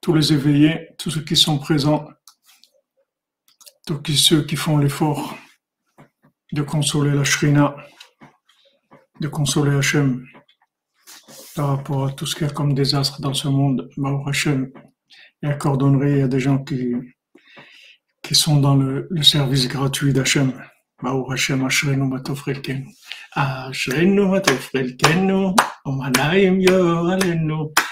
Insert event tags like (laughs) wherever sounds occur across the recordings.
tous les éveillés, tous ceux qui sont présents, tous ceux qui font l'effort de consoler la Shrina, de consoler Hachem par rapport à tout ce qu'il y a comme désastre dans ce monde. Baruch Hachem, et à Cordonnerie, il y a des gens qui, qui sont dans le, service gratuit d'Hachem. Baruch Hashem, Ashrenu Matov Chelkenu. Ashrenu Matov Chelkenu, Umanayim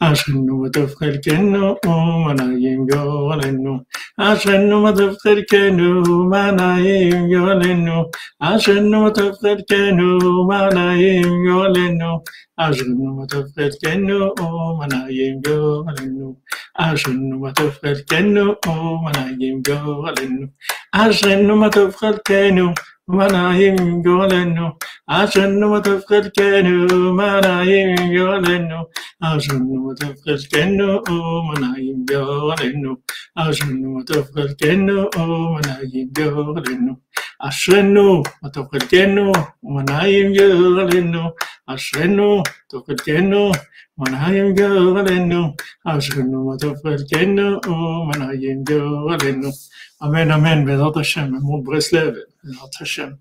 Ashenu Madov Chelkenu Manayim Yolenu Ashenu Madov Chelkenu Manayim Yolenu Ashenu Madov Chelkenu Manayim Yolenu Ashenu Madov Chelkenu Manayim Yolenu Ashenu Madov Chelkenu Manayim Yolenu Ashenu Madov Chelkenu גורלנו. אשרנו מה טוב חלקנו, מה נעים גורלנו. אשרנו מה טוב חלקנו, מה נעים גורלנו. אשרנו מה טוב חלקנו, מה נעים גורלנו. אשרנו מה טוב חלקנו, מה נעים גורלנו. אשרנו טוב חלקנו, מה נעים גורלנו. אשרנו מה טוב חלקנו, מה נעים גורלנו. Amen, Amen, Bézat Hashem, mon Breslev, Bézat.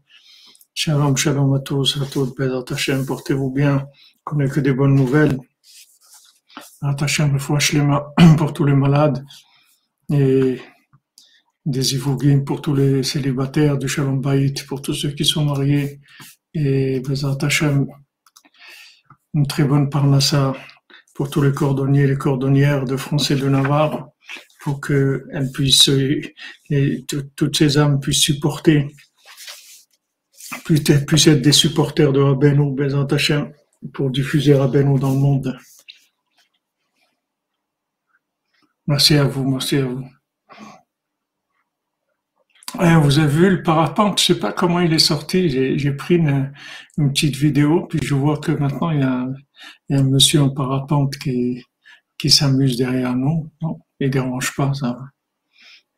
Shalom, shalom à tous, à toutes, Bézat Hashem, portez-vous bien, qu'on n'ait que des bonnes nouvelles. Bézat Hashem, le (clears throat) pour tous les malades et des Ivougim pour tous les célibataires, du Shalom Bayit pour tous ceux qui sont mariés et Bézat Hashem, une très bonne parnassa pour tous les cordonniers et les cordonnières de France et de Navarre pour que elle puisse, et toutes ces âmes puissent supporter, puissent être des supporters de Rabbeinu, Bezant pour diffuser Rabbeinu dans le monde. Merci à vous, merci à vous. vous avez vu le parapente, je sais pas comment il est sorti. J'ai pris une, petite vidéo, puis je vois que maintenant il y a, un monsieur en parapente qui, qui s'amuse derrière nous. Non il dérange pas, ça.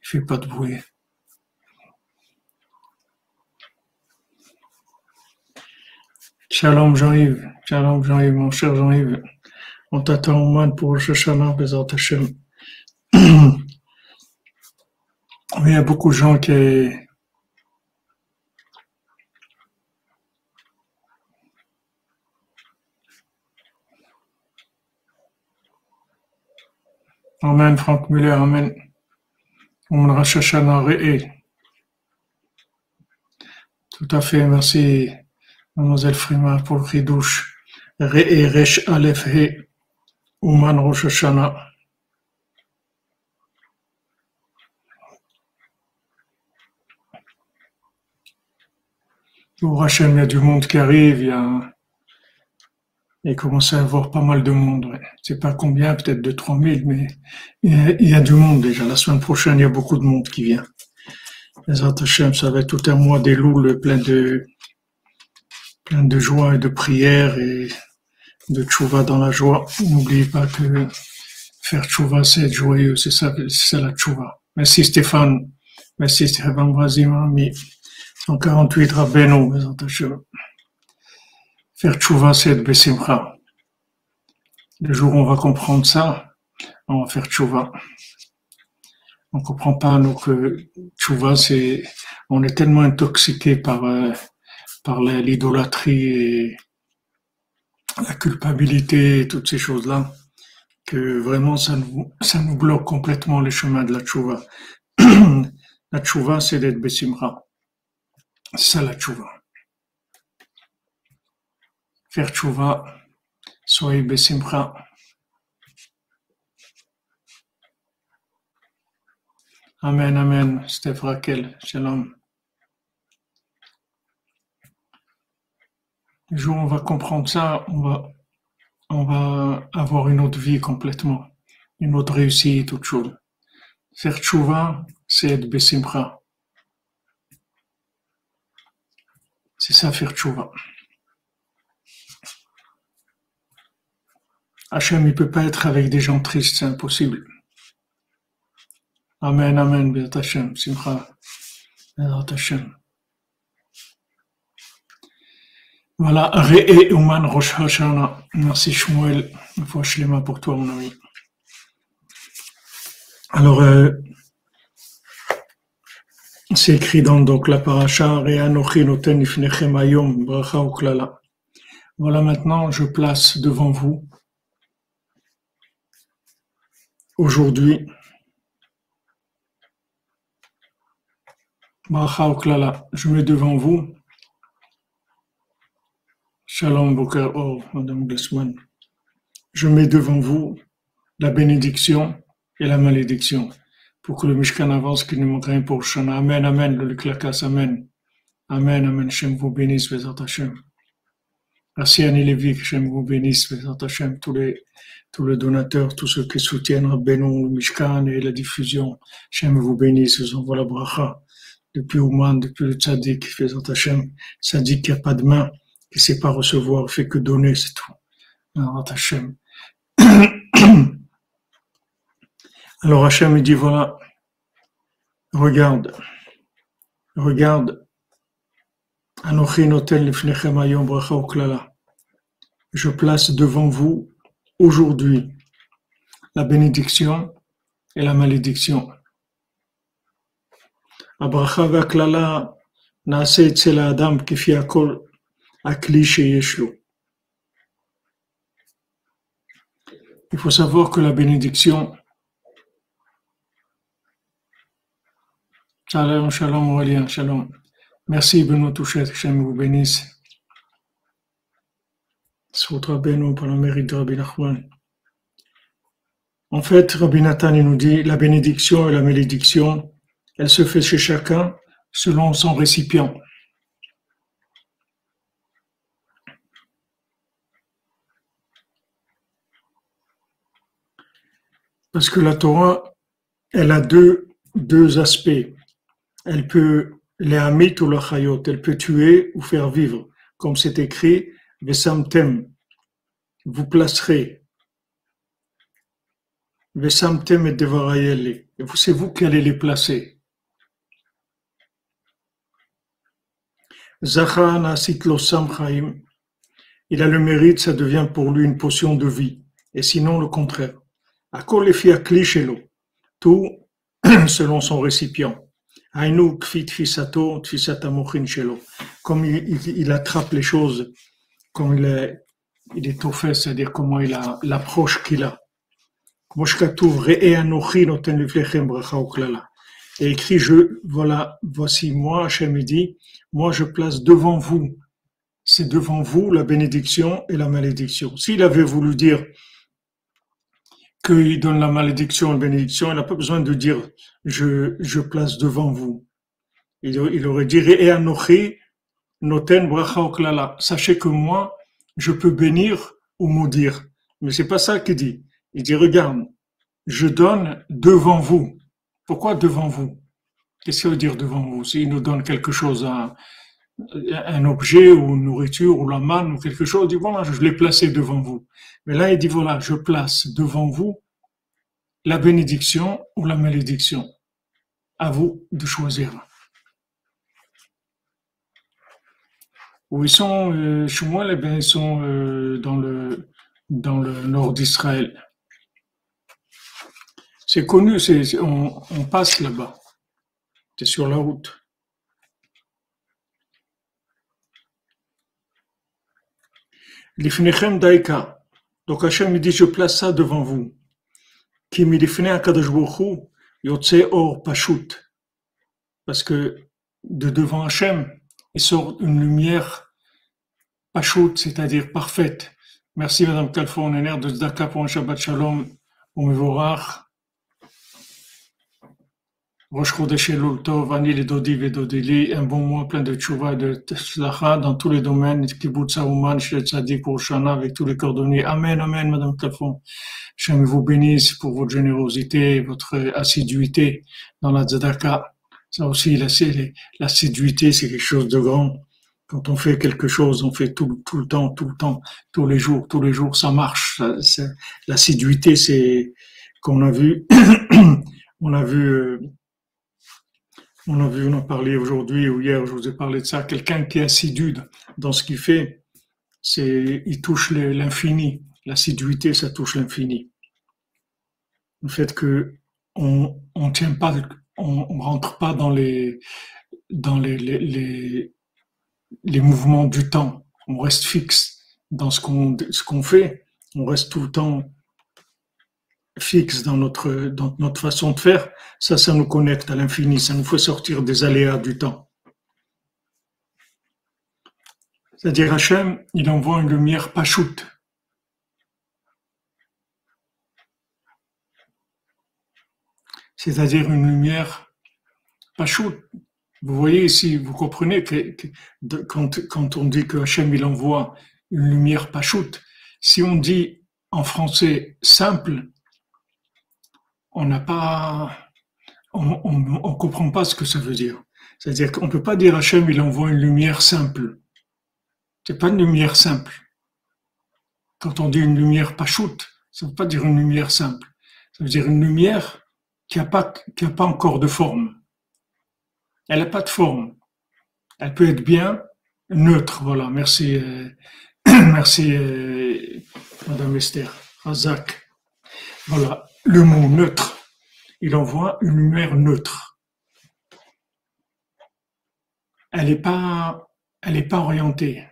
Il fait pas de bruit. Shalom Jean-Yves, Shalom Jean-Yves, mon cher Jean-Yves. On t'attend au moins pour Shoshana, Bezat Hashem. (clears throat) Il y a beaucoup de gens qui, Amen, Franck Muller, Amen. On Rosh Re'e. Tout à fait, merci, mademoiselle Frima, pour le ridouche. Re'e, Aleph, He. Ouman Rosh Hashanah. Pour il y a du monde qui arrive, il y a il commence à avoir pas mal de monde. Ouais. C'est pas combien, peut-être de 3000, mais il y, a, du monde déjà. La semaine prochaine, il y a beaucoup de monde qui vient. Les Hashem, ça va être tout un mois des louls plein de, plein de joie et de prière et de tchouva dans la joie. N'oubliez pas que faire tchouva, c'est être joyeux. C'est ça, c'est la tchouva. Merci Stéphane. Merci Stéphane Brazil, ami. 148 Rabbeinu. Faire tchouva, c'est être besimcha. Le jour où on va comprendre ça, on va faire tchouva. On comprend pas, nous, que tchouva, c'est, on est tellement intoxiqué par, euh, par l'idolâtrie et la culpabilité et toutes ces choses-là, que vraiment ça nous, bloque complètement les chemins de la tchouva. (clears throat) la tchouva, c'est d'être besimcha. C'est ça la tchouva faire tchouva, soyez besimcha. Amen, amen, Steph Raquel, shalom. Le jour où on va comprendre ça, on va, avoir une autre vie complètement, une autre réussite, autre chose. Faire tchouva, c'est être besimcha. C'est ça, faire tchouva. Hachem, il peut pas être avec des gens tristes, c'est impossible. Amen, amen, Béat Hachem, simcha, Hachem. Voilà, Re'e Uman Rosh Hashanah. Merci Shmuel, fois mains pour toi, mon ami. Alors, euh, c'est écrit dans donc, la paracha Re'anochi Noten Ifnechem Bracha Uklala. Voilà, maintenant, je place devant vous, aujourd'hui, Bracha Uklala. Je mets devant vous Shalom Boker oh, Madame Glesman. Je mets devant vous la bénédiction et la malédiction pour que le Mishkan avance, qu'il ne manque rien pour Shana. Amen, Amen, le Klakas, Amen. Amen, Amen, Shem vous bénisse, Vezat Hashem. Lévy, que Shem vous bénisse, Vezat Hashem, tous les, tous les donateurs, tous ceux qui soutiennent Rabbeinu, le Mishkan et la diffusion. Shem vous bénisse, vous envoie la bracha. Depuis Ouman, depuis le Tzadik, Vezat Hashem, Tzadik qui n'a pas de main ne sait pas recevoir, fait que donner, c'est tout. Alors Hachem. Alors Hachem dit voilà, regarde, regarde, je place devant vous aujourd'hui la bénédiction et la malédiction. Abracha והקללה נעשה אצל האדם כפי הכל il faut savoir que la bénédiction, Shalom, shalom, Aurélien, shalom. Merci Benoît Touchet, que vous bénisse. Soutra Benoît par le mérite de Rabbi Nachman. En fait, Rabbi Nathan nous dit la bénédiction et la malédiction, elle se fait chez chacun selon son récipient. Parce que la Torah, elle a deux, deux aspects. Elle peut, les amit ou la chayot, elle peut tuer ou faire vivre. Comme c'est écrit, Vesamtem, vous placerez. Vesamtem et devarayeli. C'est vous qui allez les placer. Zachan asitlo samchaim. Il a le mérite, ça devient pour lui une potion de vie. Et sinon, le contraire. Tout (clears throat) selon son récipient. Comme il, attrape les choses, comme il est, il fait, c'est-à-dire comment il a l'approche qu'il a. Et écrit, je, voilà, voici moi, Hachem dit, moi je place devant vous, c'est devant vous la bénédiction et la malédiction. S'il avait voulu dire, qu'il donne la malédiction la bénédiction, il n'a pas besoin de dire je, je place devant vous. Il, aurait dit et anochi noten bracha. Sachez que moi, je peux bénir ou maudire. Mais c'est pas ça qu'il dit. Il dit regarde, je donne devant vous. Pourquoi devant vous? Qu'est-ce qu'il veut dire devant vous? S'il nous donne quelque chose, un, un objet ou une nourriture ou la manne ou quelque chose, il dit voilà, je l'ai placé devant vous. Mais là, il dit voilà, je place devant vous la bénédiction ou la malédiction. À vous de choisir. Où ils sont, euh, chez moi, les sont euh, dans, le, nord d'Israël. C'est connu, on passe là-bas. C'est sur la route. Lifnechem Daika. Donc Hachem dit, je place ça devant vous. Ki milifne Akadosh Yotse Or Pashut. Parce que de devant Hachem, il sort une lumière Pashut, c'est-à-dire parfaite. Merci Madame Kalfournener de Zdaka pour un Shabbat Shalom. Au revoir. Rosh Chodesh Tov, Ani Dodi Vedodili, un bon mois plein de tchouva et de tzlacha dans tous les domaines, kibbutz Aouman, Shel Tzadik pour Shana, avec tous les cordonniers. Amen, Amen, Madame Tlafon. Je vous bénisse pour votre générosité, votre assiduité dans la tzedaka. Ça aussi, l'assiduité, c'est quelque chose de grand. Quand on fait quelque chose, on fait tout, tout le temps, tout le temps, tous les jours, tous les jours, ça marche. L'assiduité, c'est qu'on a vu, (clears throat) on a vu, euh, on a vu, on a parlé aujourd'hui ou hier, je vous ai parlé de ça. Quelqu'un qui est assidu dans ce qu'il fait, c'est, il touche l'infini. L'assiduité, ça touche l'infini. Le fait que on, on tient pas, on, rentre pas dans les, dans les, les, les, les mouvements du temps. On reste fixe dans ce qu'on, ce qu'on fait. On reste tout le temps fixe dans notre, dans notre façon de faire, ça, ça nous connecte à l'infini, ça nous fait sortir des aléas du temps. C'est-à-dire Hachem, il envoie une lumière pachoute. C'est-à-dire une lumière pachoute. Vous voyez ici, vous comprenez que, quand, quand, on dit que Hachem, il envoie une lumière pachoute, si on dit en français simple, on n'a pas, on, on, comprend pas ce que ça veut dire. C'est-à-dire qu'on peut pas dire Hachem, il envoie une lumière simple. C'est pas une lumière simple. Quand on dit une lumière pas shoot, ça veut pas dire une lumière simple. Ça veut dire une lumière qui a pas, a pas encore de forme. Elle n'a pas de forme. Elle peut être bien neutre. Voilà. Merci, euh, (clears throat) merci, euh, Madame Esther. Razak. Voilà le mot neutre, il envoie une lumière neutre. Elle n'est pas, elle pas orientée.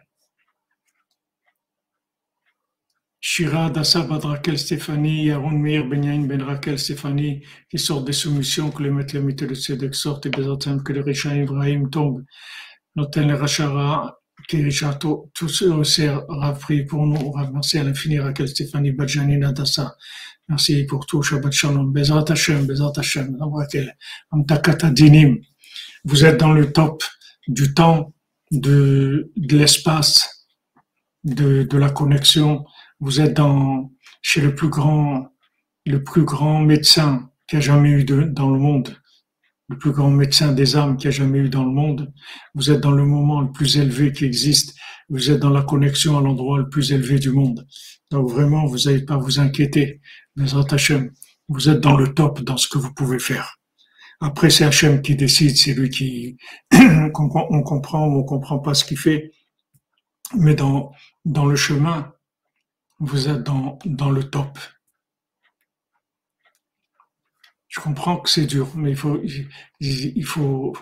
Shira, Dassa, Badrakel, Stéphanie, Yaron, Meir, Benyamin, Ben Raquel, Stéphanie, qui sortent des soumissions, que les maîtres, les de Tzedek sortent, et Bezatem, que les Richa Ibrahim tombent, Noten, les Rachara, Kirichato, tous ceux Rav, pour nous, Rav, à l'infini, Raquel, Stéphanie, Badjani, Nadassa, Merci pour tout. Shabbat Shalom. Bezrat Hashem, Bezrat Hashem. Vous êtes dans le top du temps, de, l'espace, de, la connexion. Vous êtes dans, chez le plus grand, le plus grand médecin qui a jamais eu dans le monde. Le plus grand médecin des âmes qui a jamais eu dans le monde. Vous êtes dans le moment le plus élevé qui existe. Vous êtes dans la connexion à l'endroit le plus élevé du monde. Donc vraiment, vous n'avez pas vous inquiéter. Vous êtes dans le top dans ce que vous pouvez faire. Après, c'est Hachem qui décide, c'est lui qui, (clears throat) on comprend ou on comprend pas ce qu'il fait. Mais dans, dans le chemin, vous êtes dans, dans le top. Je comprends que c'est dur, mais il faut, il faut,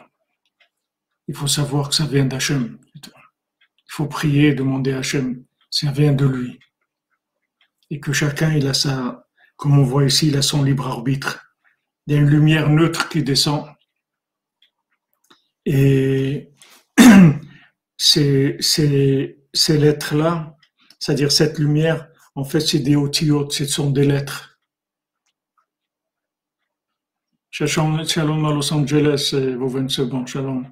il faut savoir que ça vient d'Hachem. Il faut prier, demander à Hachem. Ça vient de lui et que chacun il a sa, comme on voit ici, il a son libre arbitre. Il y a une lumière neutre qui descend et (clears throat) ces, ces, ces lettres-là, c'est-à-dire cette lumière, en fait, c'est des otiotes, ce sont des lettres. Shalom à Los Angeles, vos secondes, shalom.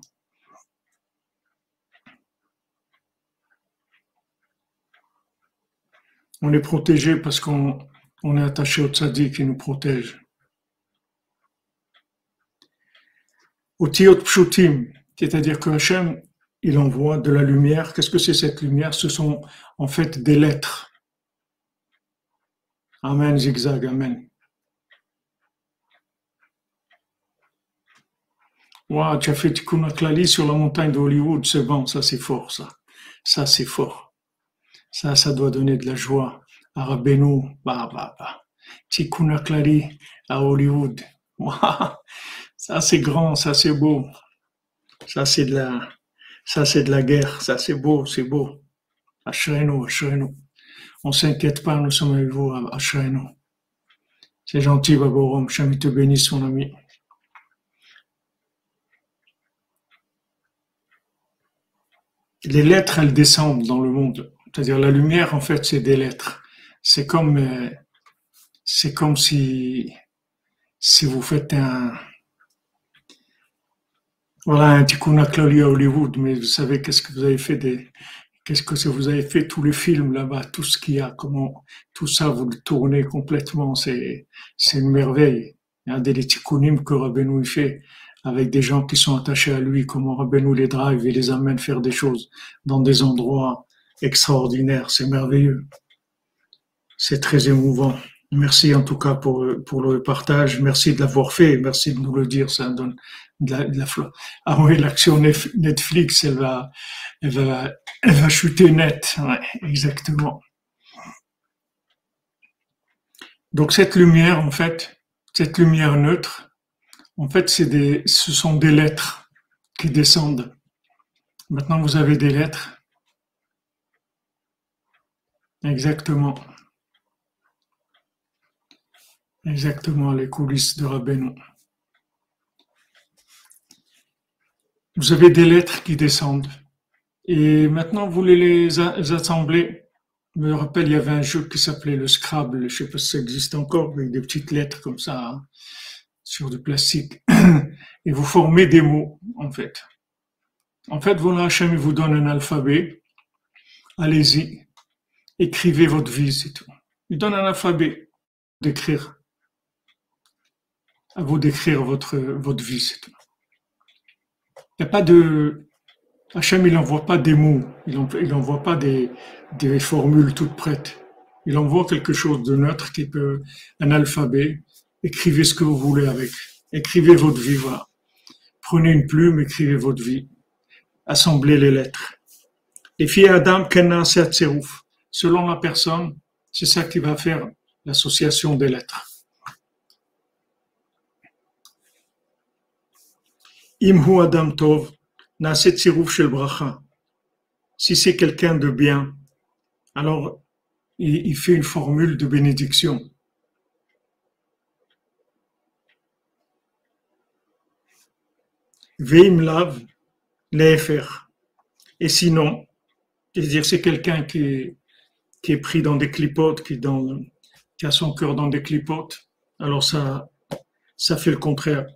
On est protégé parce qu'on on est attaché au tzaddik qui nous protège. Au tiot pshutim, c'est-à-dire que Hachem, il envoie de la lumière. Qu'est-ce que c'est cette lumière? Ce sont en fait des lettres. Amen, zigzag, amen. Waouh, tu as fait Tikkun sur la montagne de Hollywood, c'est bon, ça c'est fort, ça. Ça c'est fort. Ça, ça doit donner de la joie. Rabbeinu, bah, bah, bah. À Hollywood. (laughs) Ça, c'est grand, ça, c'est beau. Ça, c'est de la, ça, c'est de la guerre. Ça, c'est beau, c'est beau. Ashrenu, Ashrenu. On s'inquiète pas, nous sommes avec vous, Ashrenu. C'est gentil, Baborom. Chami te bénisse, mon ami. Les lettres, elles descendent dans le monde. C'est-à-dire la lumière, en fait, c'est des lettres. C'est comme, euh, c'est comme si, si vous faites un, Voilà un à Hollywood, mais vous savez qu'est-ce que vous avez fait que vous avez fait tous les films là-bas, tout ce qu'il y a, comment, tout ça vous le tournez complètement, c'est, c'est une merveille. A des tikkunim que Rabbeinu fait avec des gens qui sont attachés à lui, comment Rabbeinu les drive et les amène faire des choses dans des endroits extraordinaires, c'est merveilleux. C'est très émouvant. Merci en tout cas pour, le partage. Merci de l'avoir fait. Merci de nous le dire. Ça donne de la, de Ah oui, l'action Netflix, elle va, chuter net. Exactement. Donc cette lumière, en fait, cette lumière neutre, en fait, ce sont des lettres qui descendent. Maintenant, vous avez des lettres. Exactement. Exactement, les coulisses de Rabbeinu. Vous avez des lettres qui descendent. Et maintenant, vous voulez les assembler. Je me rappelle, il y avait un jeu qui s'appelait le Scrabble. Je ne sais pas si ça existe encore, avec des petites lettres comme ça, hein, sur du plastique. (clears throat) Et vous formez des mots, en fait. En fait, voilà, Hachem, vous donne un alphabet. Allez-y. Écrivez votre vie, c'est tout. Il donne un alphabet d'écrire à vous d'écrire votre, votre vie. Il n'y a pas de. Hachem, il n'envoie pas des mots, il n'envoie pas des, des formules toutes prêtes. Il envoie quelque chose de neutre qui peut, un alphabet. Écrivez ce que vous voulez avec. Écrivez votre vie, voilà. Prenez une plume, écrivez votre vie. Assemblez les lettres. Les filles Adam, Kenan, Selon la personne, c'est ça qui va faire l'association des lettres. Imhu Adam Tov, Shel Bracha. Si c'est quelqu'un de bien, alors il, fait une formule de bénédiction. Veim Lav, Et sinon, c'est-à-dire c'est quelqu'un qui, est pris dans des clipotes, qui, a son cœur dans des clipotes, alors ça fait le contraire.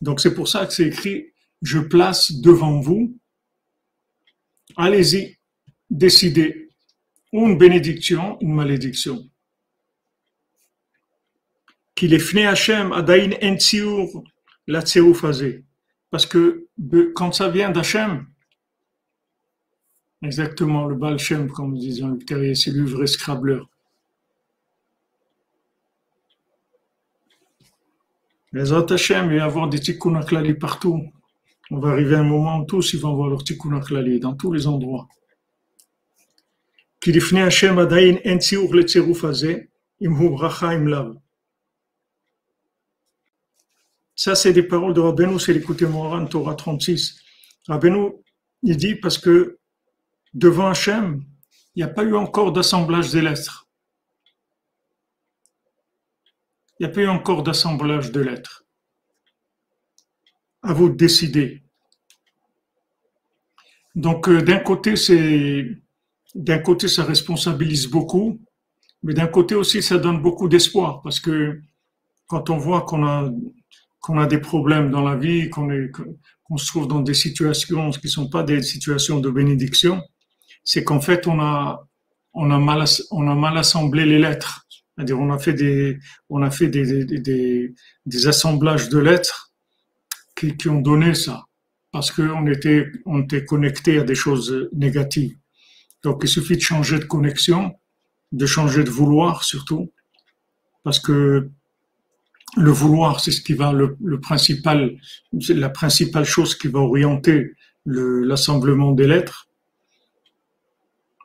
Donc c'est pour ça que c'est écrit, je place devant vous, allez-y, décidez, une bénédiction, une malédiction. Qu'il est fne Hachem, adain en la Parce que quand ça vient d'Hachem, exactement, le Baal Shem, comme disait le c'est le vrai Les Hachem, il va y avoir des tikkun partout. On va arriver à un moment où tous ils vont avoir leur tikkun dans tous les endroits. Ça, c'est des paroles de Rabbeinu, c'est l'écouter Moran, Torah 36. Rabbeinu, il dit parce que devant Hachem, il n'y a pas eu encore d'assemblage des lettres. Il n'y a pas eu encore d'assemblage de lettres. À vous de décider. Donc, euh, d'un côté, c'est, d'un côté, ça responsabilise beaucoup, mais d'un côté aussi, ça donne beaucoup d'espoir parce que quand on voit qu'on a, qu'on a des problèmes dans la vie, qu'on est, qu'on se trouve dans des situations qui ne sont pas des situations de bénédiction, c'est qu'en fait, on a, on a mal, on a mal assemblé les lettres. On a fait des, assemblages de lettres qui, ont donné ça, parce qu'on était, on était connecté à des choses négatives. Donc, il suffit de changer de connexion, de changer de vouloir surtout, parce que le vouloir, c'est ce qui va le, le principal, c'est la principale chose qui va orienter l'assemblement des lettres,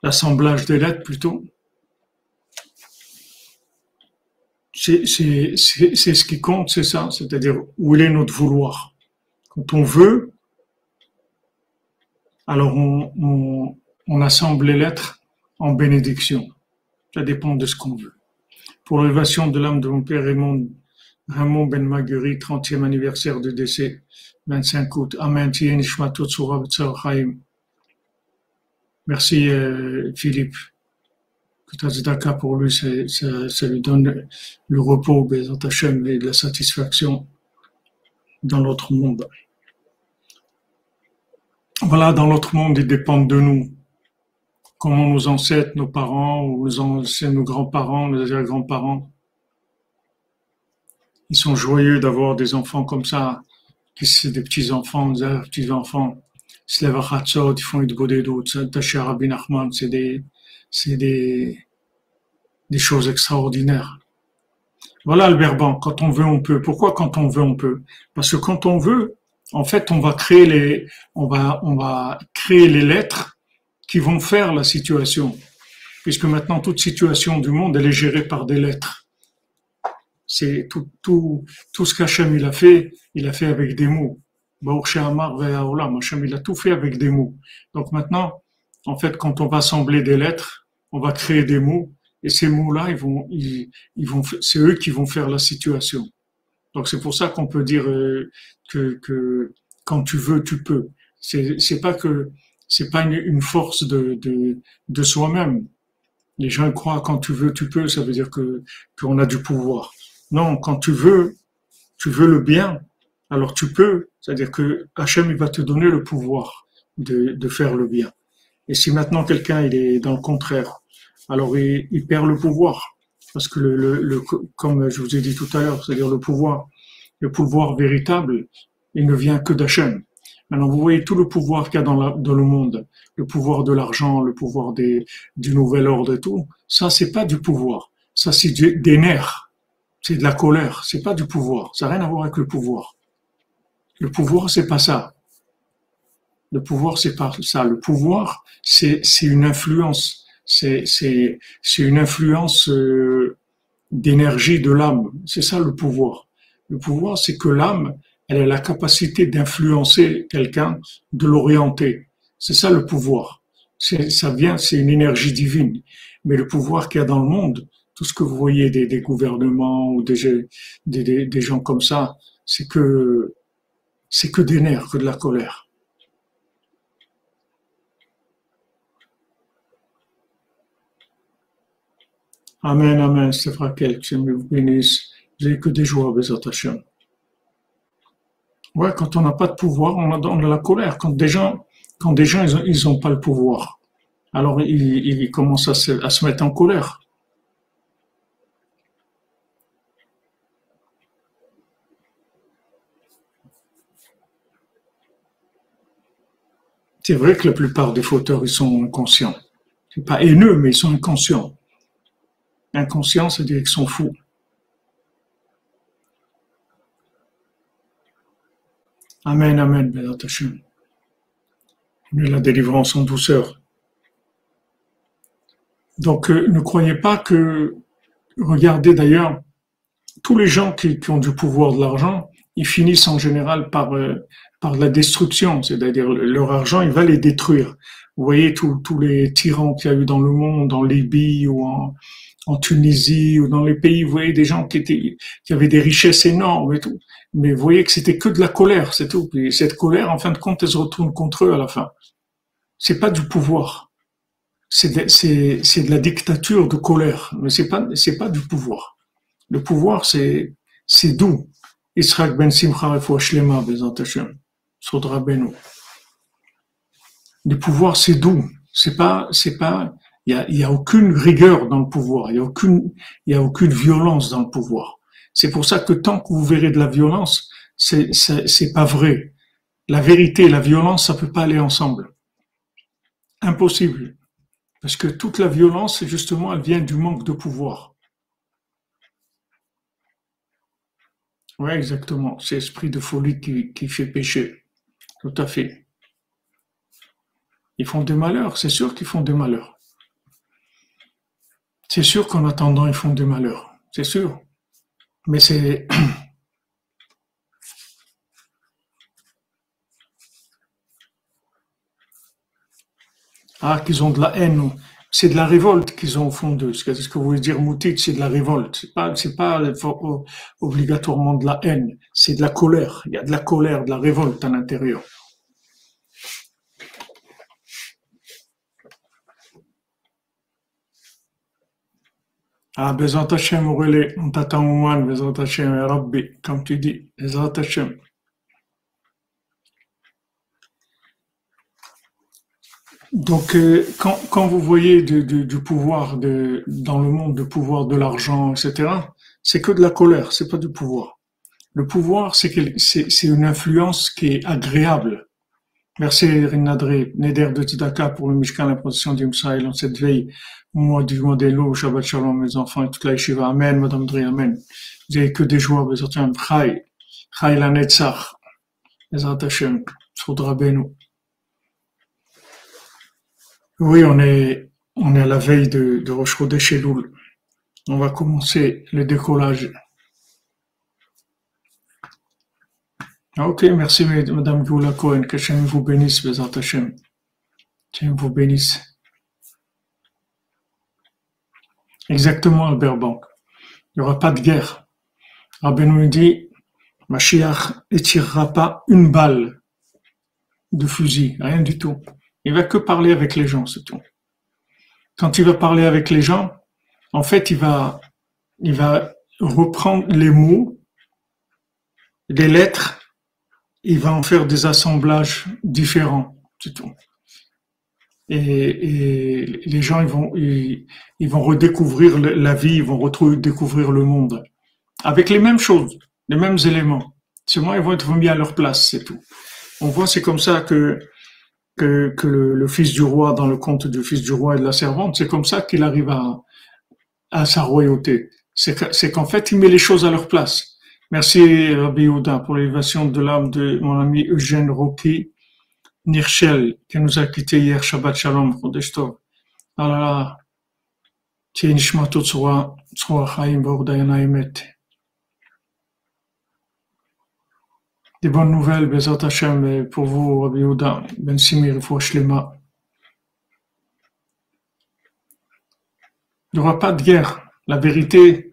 l'assemblage des lettres plutôt c'est ce qui compte, c'est ça, c'est-à-dire où est notre vouloir. Quand on veut, alors on, on, assemble les lettres en bénédiction. Ça dépend de ce qu'on veut. Pour l'élévation de l'âme de mon père Raymond, Raymond Ben Marguerite, 30e anniversaire de décès, 25 août. Amen. Merci euh, Philippe pour lui, ça, lui donne le repos, et de la satisfaction. dans notre monde. Voilà, dans notre monde, ils dépendent de nous. Comment nos ancêtres, nos parents, ou nos grands-parents, nos grands-parents, ils sont joyeux d'avoir des enfants comme ça, qui c'est des petits-enfants, des petits-enfants. À Khatsot, ils font une bodé d'autres. c'est des, c'est des, choses extraordinaires. Voilà le verbant. Quand on veut, on peut. Pourquoi quand on veut, on peut? Parce que quand on veut, en fait, on va créer les, on va, créer les lettres qui vont faire la situation. Puisque maintenant, toute situation du monde, elle est gérée par des lettres. C'est tout, tout, tout ce qu'Hachem a fait, il a fait avec des mots. Hachem il a tout fait avec des mots. Donc maintenant, en fait, quand on va assembler des lettres, on va créer des mots et ces mots-là, ils vont, ils, vont, c'est eux qui vont faire la situation. Donc c'est pour ça qu'on peut dire euh, que, que quand tu veux, tu peux. C'est, c'est pas que c'est pas une, force de, de, de soi-même. Les gens croient quand tu veux, tu peux. Ça veut dire que qu'on a du pouvoir. Non, quand tu veux, tu veux le bien, alors tu peux. C'est-à-dire que Hachem il va te donner le pouvoir de, de faire le bien. Et si maintenant quelqu'un il est dans le contraire, alors il, perd le pouvoir. Parce que le, comme je vous ai dit tout à l'heure, c'est-à-dire le pouvoir, le pouvoir véritable, il ne vient que d'Hachem. Maintenant, vous voyez tout le pouvoir qu'il y a dans, le monde, le pouvoir de l'argent, le pouvoir du nouvel ordre et tout, ça c'est pas du pouvoir, ça c'est des nerfs, c'est de la colère, c'est pas du pouvoir, ça n'a rien à voir avec le pouvoir. Le pouvoir c'est pas ça. Le pouvoir c'est pas ça. Le pouvoir c'est une influence, c'est une influence euh, d'énergie de l'âme. C'est ça le pouvoir. Le pouvoir, c'est que l'âme, elle a la capacité d'influencer quelqu'un, de l'orienter. C'est ça le pouvoir. Ça vient, c'est une énergie divine. Mais le pouvoir qu'il y a dans le monde, tout ce que vous voyez des, des gouvernements ou des, des, des gens comme ça, c'est que c'est que des nerfs, que de la colère. Amen, Amen, c'est que Dieu vous bénisse. J'ai que des joies, Bézat Ouais, quand on n'a pas de pouvoir, on a, a, la colère. Quand des gens, quand des gens, ils n'ont pas le pouvoir, alors ils, commencent à se, à se mettre en colère. C'est vrai que la plupart des fauteurs, ils sont inconscients. C'est pas haineux, mais ils sont inconscients. Inconscient, c'est-à-dire qu'ils sont fous. Amen, Amen, Bézat Hashem. La délivrance en douceur. Donc, euh, ne croyez pas que, regardez d'ailleurs, tous les gens qui, ont du pouvoir de l'argent, ils finissent en général par, euh, par la destruction, c'est-à-dire leur argent, il va les détruire. Vous voyez tous les tyrans qu'il y a eu dans le monde, en Libye ou en, en Tunisie ou dans les pays, vous voyez des gens qui avaient des richesses énormes et tout. Mais vous voyez que c'était que de la colère, c'est tout. Et cette colère, en fin de compte, elle se retourne contre eux à la fin. C'est pas du pouvoir. C'est de, la dictature de colère. Mais c'est pas, pas du pouvoir. Le pouvoir, c'est, c'est doux. Ben. Le pouvoir, c'est doux. C'est pas, pas, il y a, a, aucune rigueur dans le pouvoir, il y a aucune, a aucune violence dans le pouvoir. C'est pour ça que tant que vous verrez de la violence, c'est, c'est, pas vrai. La vérité et la violence, ça peut pas aller ensemble. Impossible. Parce que toute la violence, justement, elle vient du manque de pouvoir. Oui, exactement. C'est l'esprit de folie qui, qui fait pécher. Tout à fait. Ils font des malheurs, c'est sûr qu'ils font des malheurs. C'est sûr qu'en attendant, ils font du malheur. C'est sûr. Mais c'est. (clears throat) ah, qu'ils ont de la haine. C'est de la révolte qu'ils ont au fond d'eux. Ce que vous voulez dire, Moutit, c'est de la révolte. C'est pas, c'est pas obligatoirement de la haine. C'est de la colère. Il y a de la colère, de la révolte à l'intérieur. Ah, Bezat Hachem, Aurélie, on t'attend au moine, Bezat Hachem, Rabbi, comme tu dis, Bezat Donc, euh, quand, quand, vous voyez du, du, pouvoir de, dans le monde, du pouvoir de l'argent, etc., c'est que de la colère, c'est pas du pouvoir. Le pouvoir, c'est une influence qui est agréable. Merci Rinadri, Neder de Tidaka pour le Mishkan, la protection d'Imsaïl en cette veille, mois du mois des lots, Shabbat Shalom, mes enfants et toute la yeshiva. Amen, Madame Dri, Amen. Vous avez que des joies, vous êtes un Chai, Chai la Netzach, Ezrat Hashem, Soudra Benu. Oui, on est, on est à la veille de, de Chodesh Elul. On va commencer le décollage. Ah, ok, merci Madame Goula Cohen, que Hachem vous bénisse, Bezat Hashem. Hachem vous bénisse. Exactement, Albert Bank. Il n'y aura pas de guerre. Rabbi nous dit, Mashiach tirera pas une balle de fusil, rien du tout. Il va que parler avec les gens, c'est tout. Quand il va parler avec les gens, en fait, il va, il va reprendre les mots, les lettres, il va en faire des assemblages différents, c'est tout. Et, les gens, ils vont, ils, vont redécouvrir la vie, ils vont retrouver, découvrir le monde. Avec les mêmes choses, les mêmes éléments. Seulement, ils vont être mis à leur place, c'est tout. On voit, c'est comme ça que que, le, fils du roi, dans le conte du fils du roi et de la servante, c'est comme ça qu'il arrive à, sa royauté. C'est qu'en fait, il met les choses à leur place. Merci Rabbi Ouda pour l'élévation de l'âme de mon ami Eugène Rocky Nirchel, qui nous a quitté hier, Shabbat Shalom. Ah Chaim, Emet. Des bonnes nouvelles, Bezat Hashem, pour vous, Rabbi Yehuda, Ben Simir, Shlema. Il n'y aura pas de guerre. La vérité.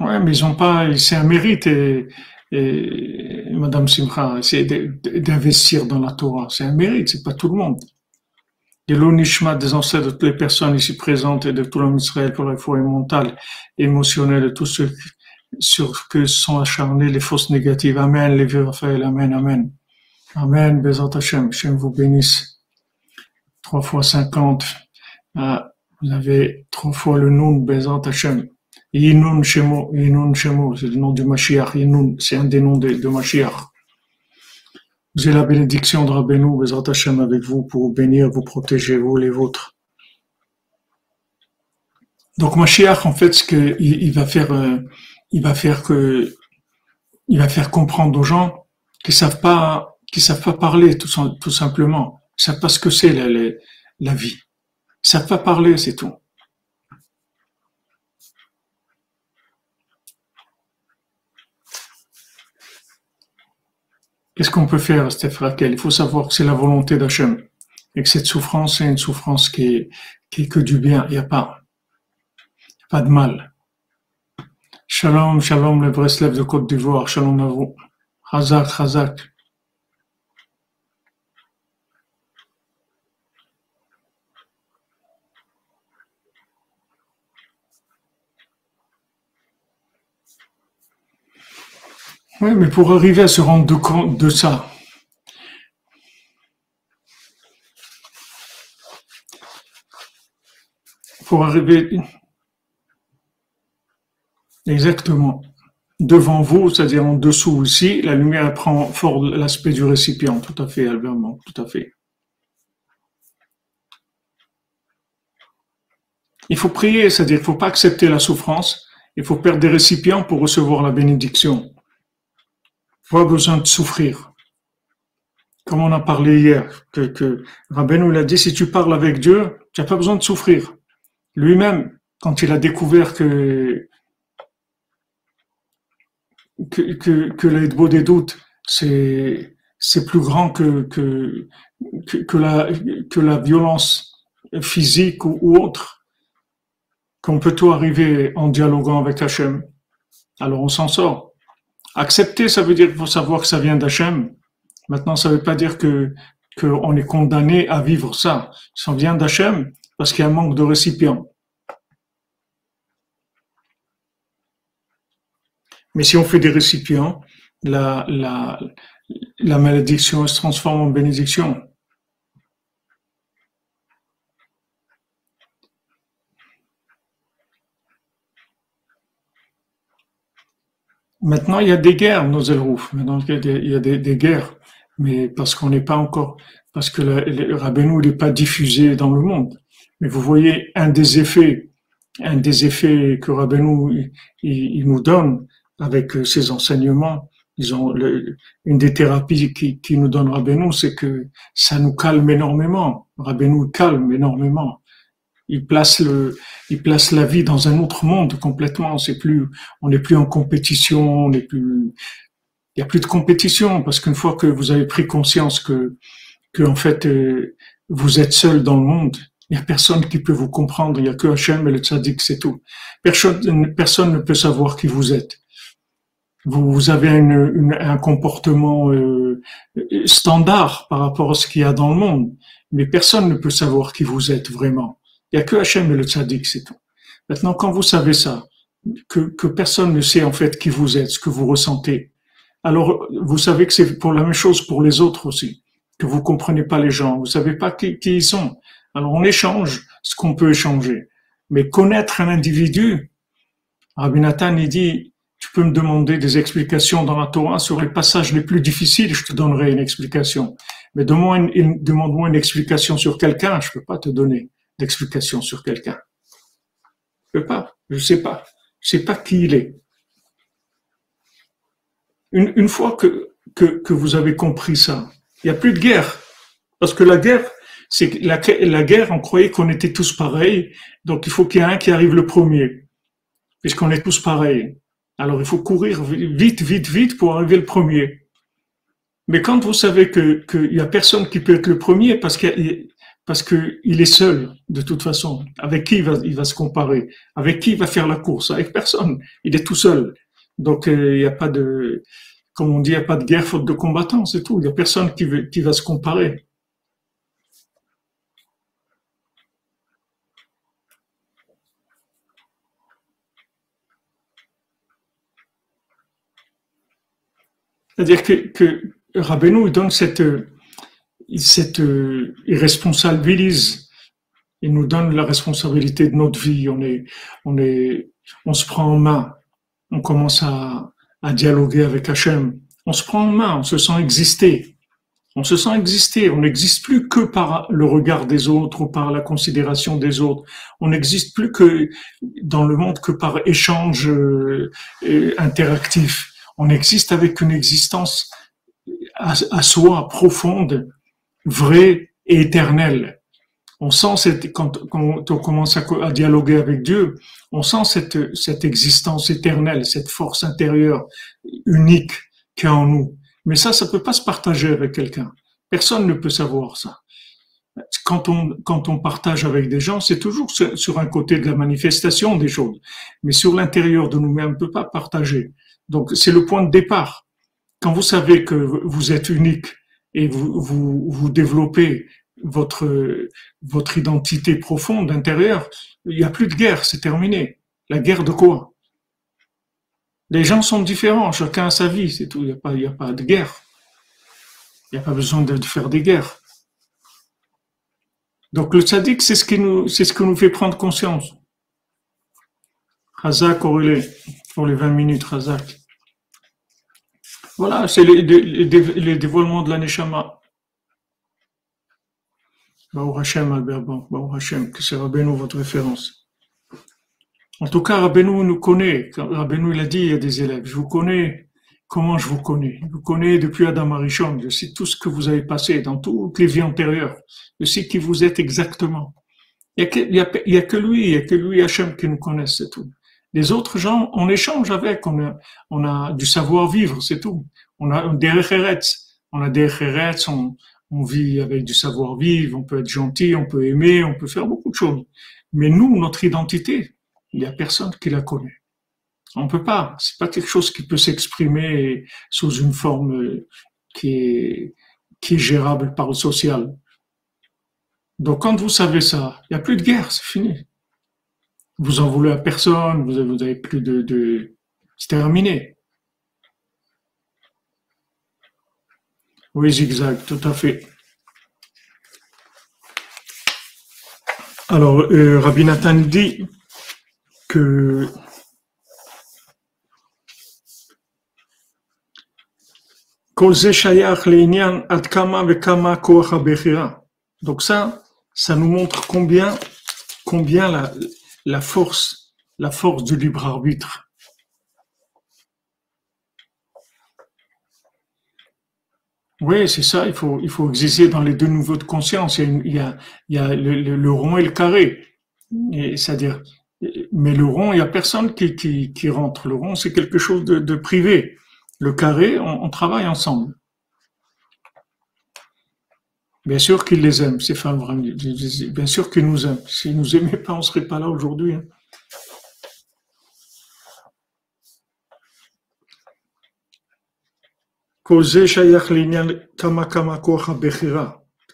Ouais, mais ils n'ont pas, c'est un mérite et, Madame Simcha, c'est d'investir dans la Torah. C'est un mérite, c'est pas tout le monde. Et l'onishma des ancêtres de toutes les personnes ici présentes et de tout l'homme Israël pour la foi mentale, émotionnelle de tous ceux sur que sont acharnés les fausses négatives. Amen, les vieux Raphaël, Amen, Amen. Amen, Bezat Hashem, Hashem vous bénisse. Trois fois cinquante. Ah, vous avez trois fois le nom de Bezat Hashem. Yinun Shemo, Yinun Shemo, c'est le nom du Mashiach. Yinun, c'est un des noms de, de Mashiach. Vous avez la bénédiction de Rabbeinu, Bezat Hashem, avec vous pour vous bénir, vous protéger, vous les vôtres. Donc Mashiach, en fait, ce qu'il il va faire, euh, il va faire que, il va faire comprendre aux gens qu'ils savent pas, qu'ils savent pas parler tout, simplement. Ils savent pas ce que c'est la, vie. Ils savent pas parler, c'est tout. Qu'est-ce qu'on peut faire, Steph Raquel? Il faut savoir que c'est la volonté d'Hachem et que cette souffrance est une souffrance qui est, qui est que du bien. Il n'y a pas, pas de mal. Shalom, shalom, le Breslev de Côte d'Ivoire, shalom à vous. Hazak, Hazak. Oui, mais pour arriver à se rendre compte de ça, pour arriver Exactement. Devant vous, c'est-à-dire en dessous aussi, la lumière prend fort l'aspect du récipient. Tout à fait, Albert, tout à fait. Il faut prier, c'est-à-dire qu'il ne faut pas accepter la souffrance, il faut perdre des récipients pour recevoir la bénédiction. Pas besoin de souffrir. Comme on a parlé hier, que, que nous l'a dit, si tu parles avec Dieu, tu n'as pas besoin de souffrir. Lui-même, quand il a découvert que que, que, que des doutes, c'est, c'est plus grand que, que, que, la, que la violence physique ou, autre, qu'on peut tout arriver en dialoguant avec Hachem. Alors on s'en sort. Accepter, ça veut dire qu'il faut savoir que ça vient d'Hachem. Maintenant, ça ne veut pas dire que qu'on est condamné à vivre ça. Ça vient d'Hachem parce qu'il y a un manque de récipients. Mais si on fait des récipients, la, malédiction se transforme en bénédiction. Maintenant, il y a des guerres, nos Elrouf. Maintenant, il y a des, guerres, mais parce qu'on n'est pas encore, parce que le, le n'est pas diffusé dans le monde. Mais vous voyez, un des effets, un des effets que Rabbeinu il, nous donne avec ses enseignements, disons, une des thérapies qui, qui nous donne Rabbeinu, c'est que ça nous calme énormément. Rabbeinu calme énormément il place le, il place la vie dans un autre monde complètement. C'est plus, on n'est plus en compétition, on n'est plus, il y a plus de compétition parce qu'une fois que vous avez pris conscience que, en fait, euh, vous êtes seul dans le monde, il n'y a personne qui peut vous comprendre. Il n'y a que Hachem et le tzaddik, c'est tout. Personne, ne peut savoir qui vous êtes. Vous, avez un comportement euh, standard par rapport à ce qu'il y a dans le monde, mais personne ne peut savoir qui vous êtes vraiment. Il n'y a que Hachem et le tzaddik, c'est tout. Maintenant, quand vous savez ça, que, que personne ne sait en fait qui vous êtes, ce que vous ressentez, alors vous savez que c'est pour la même chose pour les autres aussi, que vous comprenez pas les gens, vous savez pas qui, qui ils sont. Alors on échange ce qu'on peut échanger. Mais connaître un individu, Rabbi Nathan, il dit, tu peux me demander des explications dans la Torah sur les passages les plus difficiles, je te donnerai une explication. Mais demande-moi une, demande une explication sur quelqu'un, je peux pas te donner d'explication sur quelqu'un. Je peux pas, je sais pas, je sais pas qui il est. Une, fois que, que, que, vous avez compris ça, il n'y a plus de guerre. Parce que la guerre, c'est la, la guerre, on croyait qu'on était tous pareils, donc il faut qu'il y ait un qui arrive le premier, puisqu'on est tous pareils. Alors il faut courir vite, vite, vite pour arriver le premier. Mais quand vous savez que qu'il y a personne qui peut être le premier parce qu'il parce que il est seul de toute façon. Avec qui il va, il se comparer? Avec qui il va faire la course? Avec personne. Il est tout seul. Donc euh, il n'y a pas de, comme on dit, il a pas de guerre faute de combattants, c'est tout. Il n'y a personne qui, veut, qui va se comparer. C'est-à-dire que, que Rabbeinu donne cette, cette, euh, il responsabilise, il nous donne la responsabilité de notre vie. On est, on est, on se prend en main. On commence à, à dialoguer avec Hachem. On se prend en main, on se sent exister. On se sent exister. On n'existe plus que par le regard des autres ou par la considération des autres. On n'existe plus que dans le monde que par échange euh, interactif. On existe avec une existence à soi profonde vrai et éternel. On sent cette, quand, on commence à, à, dialoguer avec Dieu, on sent cette, cette existence éternelle, cette force intérieure unique qu'il y a en nous. Mais ça, ça peut pas se partager avec quelqu'un. Personne ne peut savoir ça. Quand on, quand on partage avec des gens, c'est toujours sur un côté de la manifestation des choses. Mais sur l'intérieur de nous-mêmes, on ne peut pas partager. Donc, c'est le point de départ. Quand vous savez que vous êtes unique, et vous, vous, vous développez votre, votre identité profonde intérieure, il n'y a plus de guerre, c'est terminé. La guerre de quoi? Les gens sont différents, chacun a sa vie, c'est tout, il n'y a, pas, il a pas de guerre. Il n'y a pas besoin de faire des guerres. Donc le tzaddik, c'est ce qui nous, c'est ce qui nous fait prendre conscience. Razak Aurélé, pour les 20 minutes, Razak. Voilà, c'est le, dévoilement de l'aneshama. Baou Hashem, Albert Baou Hashem, que c'est Rabbeinu votre référence. En tout cas, Rabbeinu nous connaît. Rabbeinu, il a dit, il y a des élèves, je vous connais. Comment je vous connais? Je vous connais depuis Adam Arishon. Je sais tout ce que vous avez passé dans toutes les vies antérieures. Je sais qui vous êtes exactement. Il n'y a, a, que lui, il n'y a que lui, Hachem, qui nous connaisse, c'est tout. Les autres gens, on échange avec, on a, du savoir-vivre, c'est tout. On a des références, on a des on, vit avec du savoir-vivre, on peut être gentil, on peut aimer, on peut faire beaucoup de choses. Mais nous, notre identité, il n'y a personne qui la connaît. On peut pas. C'est pas quelque chose qui peut s'exprimer sous une forme qui est, qui est gérable par le social. Donc quand vous savez ça, il n'y a plus de guerre, c'est fini vous en voulez à personne, vous avez, vous avez plus de, c'est terminé. Oui, zigzag, tout à fait. Alors, euh, Rabbi Nathan dit que donc ça, ça nous montre combien, combien la, la force, la force du libre arbitre. Oui, c'est ça, il faut, il exister dans les deux niveaux de conscience. Il y a, le, rond et le carré. C'est-à-dire, mais le rond, il n'y a personne qui, qui, rentre. Le rond, c'est quelque chose de, privé. Le carré, on, travaille ensemble. Bien sûr qu'il les aime, ces femmes. Bien sûr qu'ils nous aiment. S'ils nous aimaient pas, on serait pas là aujourd'hui. Hein.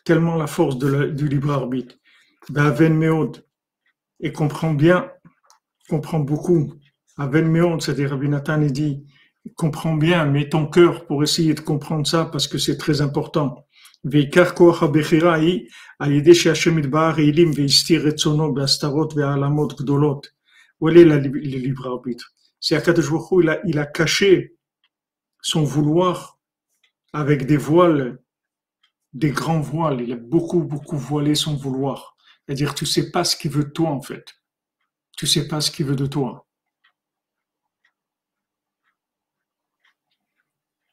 tellement la force du libre arbitre. Et comprend bien, comprend beaucoup. Aven meod, c'est-à-dire Rabbi Nathan, il dit, comprend bien, mets ton cœur pour essayer de comprendre ça parce que c'est très important. ועיקר כוח הבחירה היא על ידי שהשם יתברך העלים והסתיר רצונו בהסתרות והעלמות גדולות. Où est le libre arbitre C'est Akadosh il a, il a caché son vouloir avec des voiles, des grands voiles. Il a beaucoup, beaucoup voilé son vouloir. C'est-à-dire, tu sais pas ce qu'il veut de toi, en fait. Tu sais pas ce qu'il veut de toi.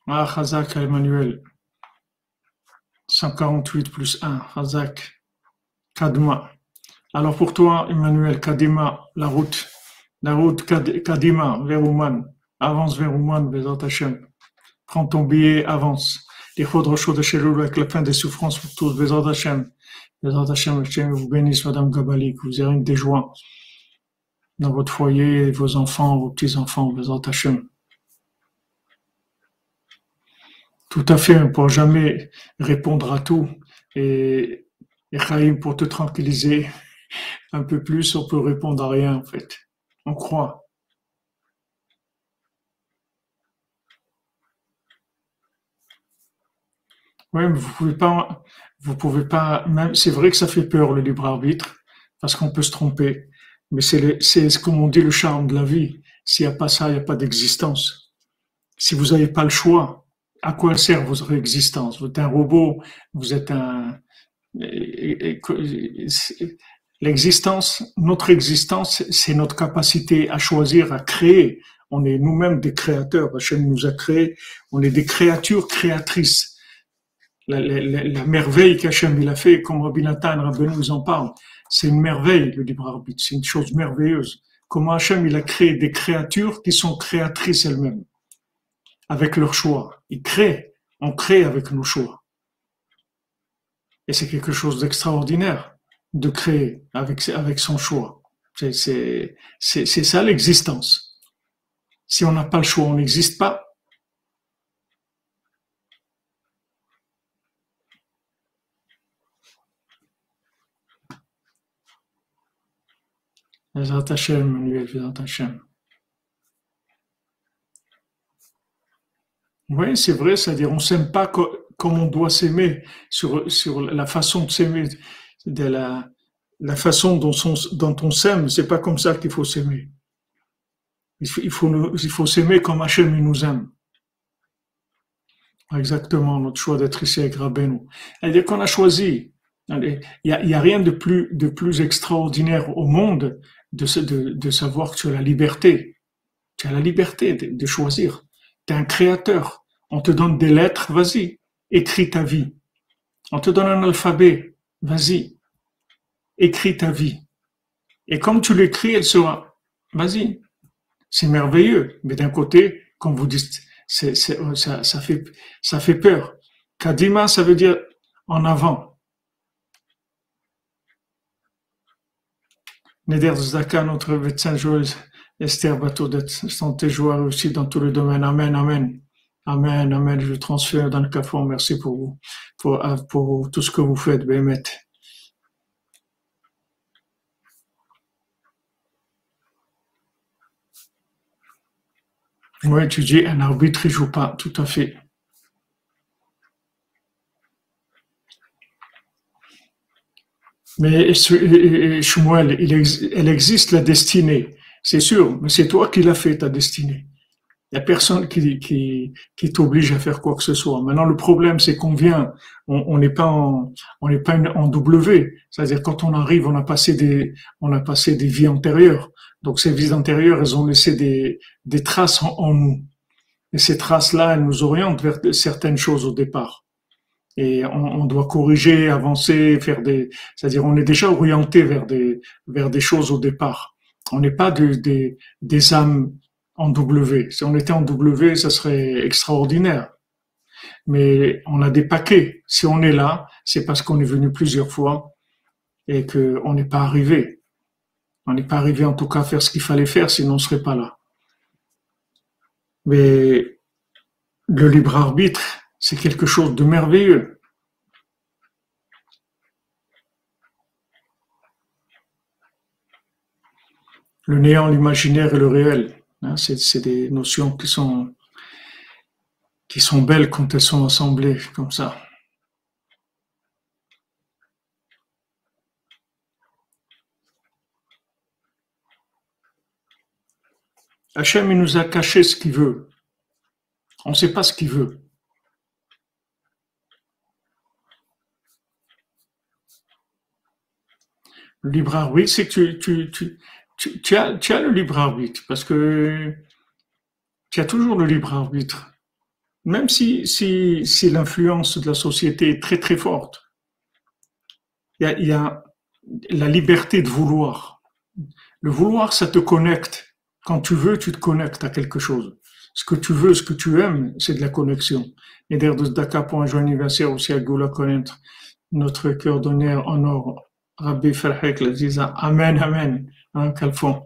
Ah, Chazak Emmanuel. 148 plus 1. Chazak. Kadma. Alors pour toi, Emmanuel, Kadima, la route. La route Kadima, vers Ouman. Avance vers Ouman, Bezat Hashem. Prends ton billet, avance. Les chaud de chez avec la fin des souffrances pour tous. Bézard Hachem. Bézard Hachem, Hachem vous bénisse, Madame Gabali, que vous ayez des joies dans votre foyer, vos enfants, vos petits-enfants. Bézard Hachem. Tout à fait, on ne pourra jamais répondre à tout. Et, et pour te tranquilliser un peu plus, on peut répondre à rien, en fait. On croit. Oui, mais vous pouvez pas, vous pouvez pas, même, c'est vrai que ça fait peur le libre arbitre, parce qu'on peut se tromper. Mais c'est c'est comme on dit le charme de la vie. S'il n'y a pas ça, il n'y a pas d'existence. Si vous n'avez pas le choix, à quoi sert votre existence? Vous êtes un robot, vous êtes un, l'existence, notre existence, c'est notre capacité à choisir, à créer. On est nous-mêmes des créateurs. Hachem nous a créés. On est des créatures créatrices la, merveille qu'Hachem il a fait, comme Rabbi Nathan, Rabbi nous en parle, c'est une merveille, le libre arbitre, c'est une chose merveilleuse. Comment Hachem il a créé des créatures qui sont créatrices elles-mêmes, avec leur choix. Il crée, on crée avec nos choix. Et c'est quelque chose d'extraordinaire de créer avec, avec son choix. C'est ça l'existence. Si on n'a pas le choix, on n'existe pas. Oui, c'est vrai, c'est-à-dire on s'aime pas comme on doit s'aimer sur, sur la façon de s'aimer, de la, la façon dont, dont on s'aime, c'est pas comme ça qu'il faut s'aimer. Il faut, il faut, s'aimer comme Hachem nous aime. Exactement, notre choix d'être ici avec Rabbeinu. C'est-à-dire qu'on a choisi. Il n'y a, a, rien de plus, de plus extraordinaire au monde de, de, savoir que tu as la liberté. Tu as la liberté de, choisir. Tu es un créateur. On te donne des lettres, vas-y, écris ta vie. On te donne un alphabet, vas-y, écris ta vie. Et comme tu l'écris, elle sera. Vas-y. C'est merveilleux. Mais d'un côté, comme vous dites, c'est, ça, fait, ça fait peur. Kadima, ça veut dire en avant. Neder Zaka, notre médecin joueuse, Esther Bateau, d'être santé, joie aussi dans tous les domaines. Amen, Amen. Amen, Amen. Je transfère dans le cafon. Merci pour vous, pour, euh, tout ce que vous faites, Bémet. Oui, tu dis un arbitre ne joue pas, tout à fait. Mais Shmuel, il, elle existe la destinée, c'est sûr, mais c'est toi qui l'as fait, ta destinée. Il n'y a personne qui, qui, qui t'oblige à faire quoi que ce soit. Maintenant, le problème, c'est qu'on vient, on n'est pas en, on n'est pas en W. C'est-à-dire, quand on arrive, on a passé des, on a passé des vies antérieures. Donc, ces vies antérieures, elles ont laissé des, des traces en, nous. Et ces traces-là, elles nous orientent vers certaines choses au départ. Et on, on doit corriger, avancer, faire des, c'est-à-dire, on est déjà orienté vers des, vers des choses au départ. On n'est pas des, des âmes en W. Si on était en W, ça serait extraordinaire. Mais on a des paquets. Si on est là, c'est parce qu'on est venu plusieurs fois et qu'on n'est pas arrivé. On n'est pas arrivé en tout cas à faire ce qu'il fallait faire, sinon on ne serait pas là. Mais le libre arbitre, c'est quelque chose de merveilleux. Le néant, l'imaginaire et le réel. Hein, c'est des notions qui sont, qui sont belles quand elles sont assemblées comme ça. Hachem, il nous a caché ce qu'il veut. On ne sait pas ce qu'il veut. Le libre arbitre, c'est que tu, tu, tu, as, tu as le libre arbitre parce que tu as toujours le libre arbitre. Même si, si, si l'influence de la société est très très forte, il y, a, y a la liberté de vouloir. Le vouloir, ça te connecte. Quand tu veux, tu te connectes à quelque chose. Ce que tu veux, ce que tu aimes, c'est de la connexion. Et d'ailleurs, de Dakar pour un jour anniversaire aussi à Goula connaître notre cœur d'honneur en or, Rabbi Farhek, disant Amen, Amen hein, qu'elles font.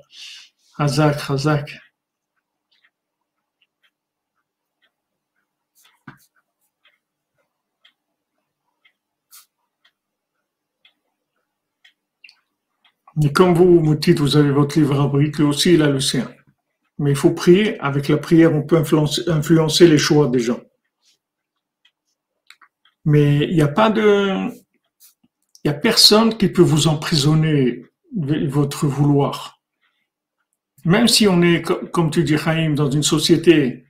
Hazak, Hazak. Et comme vous, Moutit, vous avez votre livre à lui aussi, il a le sien. Mais il faut prier. Avec la prière, on peut influencer les choix des gens. Mais il n'y a pas de, il n'y a personne qui peut vous emprisonner votre vouloir. Même si on est, comme tu dis, Chaim, dans une société.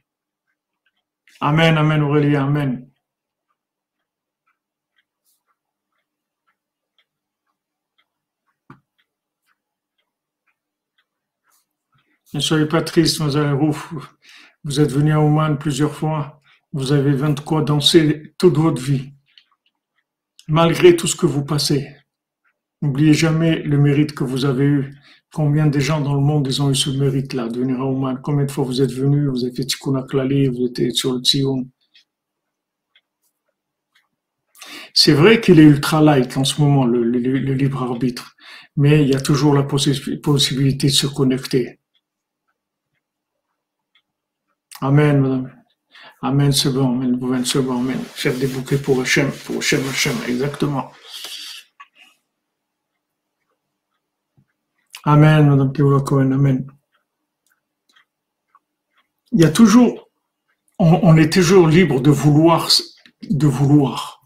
Amen, Amen, Aurélie, Amen. Ne soyez pas triste, Mademoiselle Rouf. Vous êtes venu à Oman plusieurs fois. Vous avez 20 quoi danser toute votre vie. Malgré tout ce que vous passez. N'oubliez jamais le mérite que vous avez eu. Combien de gens dans le monde ont eu ce mérite-là de venir à Oman Combien de fois vous êtes venus, vous avez fait Tikkun Klali, vous étiez sur le Tzion? C'est vrai qu'il est ultra light en ce moment, le, libre arbitre, mais il y a toujours la possibilité de se connecter. Amen, madame. Amen, c'est bon, amen, c'est bon, amen. Faire des bouquets pour Hachem, pour Hachem, Hachem, exactement. Amen, Madame Keoula Cohen, Amen. Il y a toujours, on, est toujours libre de vouloir, de vouloir.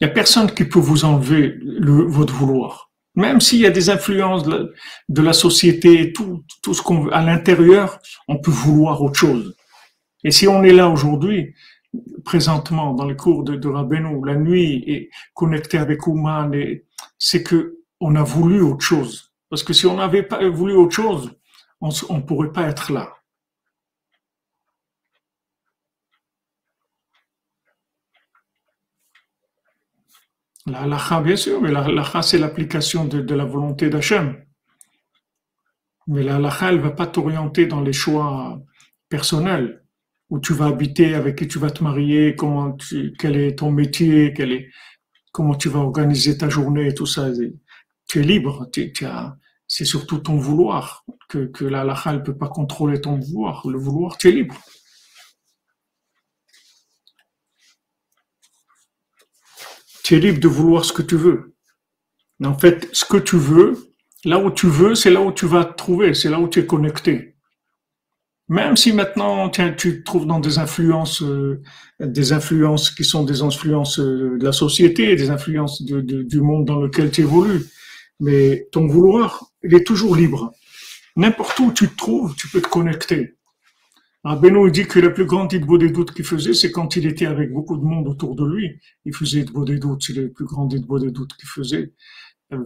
Il n'y a personne qui peut vous enlever le, votre vouloir. Même s'il y a des influences de la, société, tout, tout ce qu'on veut à l'intérieur, on peut vouloir autre chose. Et si on est là aujourd'hui, présentement dans les cours de, de la nuit, et connecté avec Ouman, c'est que on a voulu autre chose. Parce que si on n'avait pas voulu autre chose, on ne pourrait pas être là. La halakha, bien sûr, mais la halakha, c'est l'application de, la volonté d'Hachem. Mais la halakha, elle ne va pas t'orienter dans les choix personnels, où tu vas habiter, avec qui tu vas te marier, comment quel est ton métier, comment tu vas organiser ta journée, tout ça tu es libre, c'est surtout ton vouloir, que, la halakha ne peut pas contrôler ton vouloir. Le vouloir, tu es libre. Tu es libre de vouloir ce que tu veux. En fait, ce que tu veux, là où tu veux, c'est là où tu vas te trouver, c'est là où tu es connecté. Même si maintenant tu te trouves dans des influences, euh, des influences qui sont des influences euh, de la société, des influences du monde dans lequel tu évolues, mais ton vouloir, il est toujours libre. N'importe où tu te trouves, tu peux te connecter. Benoît dit que le plus grand idbo des doutes qu'il faisait, c'est quand il était avec beaucoup de monde autour de lui. Il faisait idbo des doutes, c'est le plus grand des doutes qu'il faisait.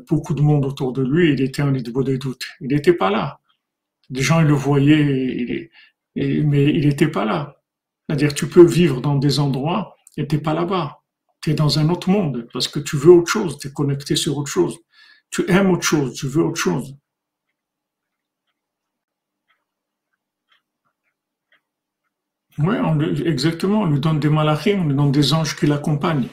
beaucoup de monde autour de lui, il était un idbo des doutes. Il n'était pas là. Des gens, ils le voyaient, mais il n'était pas là. C'est-à-dire, tu peux vivre dans des endroits et t'es pas là-bas. Tu es dans un autre monde parce que tu veux autre chose, tu es connecté sur autre chose. Tu aimes autre chose, tu veux autre chose. Oui, exactement. On lui donne des malachim, on lui donne des anges qui l'accompagnent.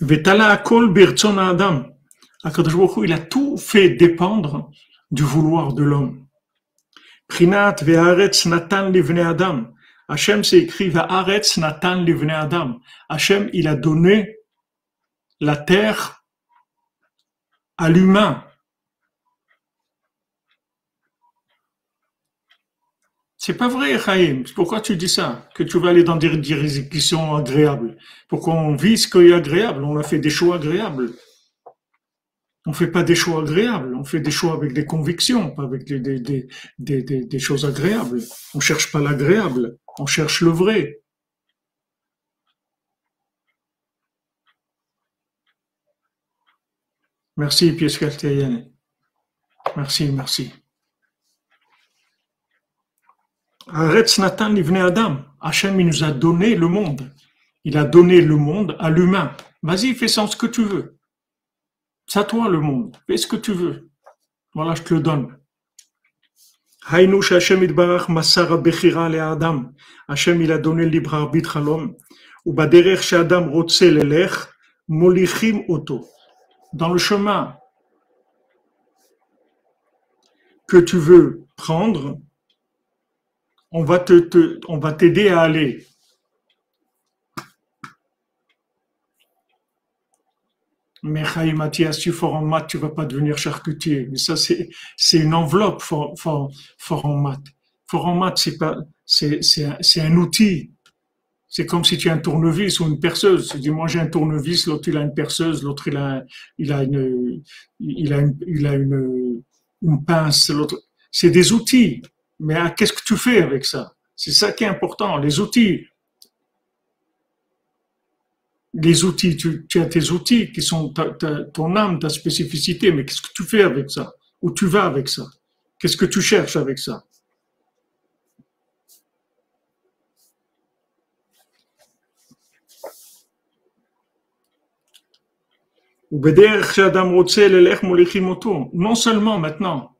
Vetala akol adam. il a tout fait dépendre du vouloir de l'homme. Prinat ve'aretz natan livne adam. Hachem s'est écrit ve'aretz natan livne adam. Hachem, il a donné la terre à l'humain. C'est pas vrai, Chaim. Pourquoi tu dis ça? Que tu vas aller dans des directions agréables. Pourquoi on vit ce qui est agréable? On a fait des choix agréables. On fait pas des choix agréables. On fait des choix avec des convictions, pas avec des, choses agréables. On cherche pas l'agréable. On cherche le vrai. Merci, Pièce Merci, merci. Aretz Natan Adam. Hachem, il nous a donné le monde. Il a donné le monde à l'humain. Vas-y, fais sans ce que tu veux. C'est à toi le monde. Fais ce que tu veux. Voilà, je te le donne. Hashem Adam. Hachem, il a donné le libre arbitre à l'homme. Dans le chemin que tu veux prendre, on va te, on va t'aider à aller. Mais Mathias, tu fort en maths, tu vas pas devenir charcutier. Mais ça, c'est, une enveloppe fort, fort, en maths. Fort en maths, c'est pas, c'est, un, outil. C'est comme si tu as un tournevis ou une perceuse. Tu dis, moi j'ai un tournevis, l'autre il a une perceuse, l'autre il a, il a une, il a une, il a une, une pince, l'autre. C'est des outils. Mais ah, qu'est-ce que tu fais avec ça? C'est ça qui est important, les outils. Les outils, tu, as tes outils qui sont ton âme, ta spécificité, mais qu'est-ce que tu fais avec ça? Où tu vas avec ça? Qu'est-ce que tu cherches avec ça? Non seulement maintenant,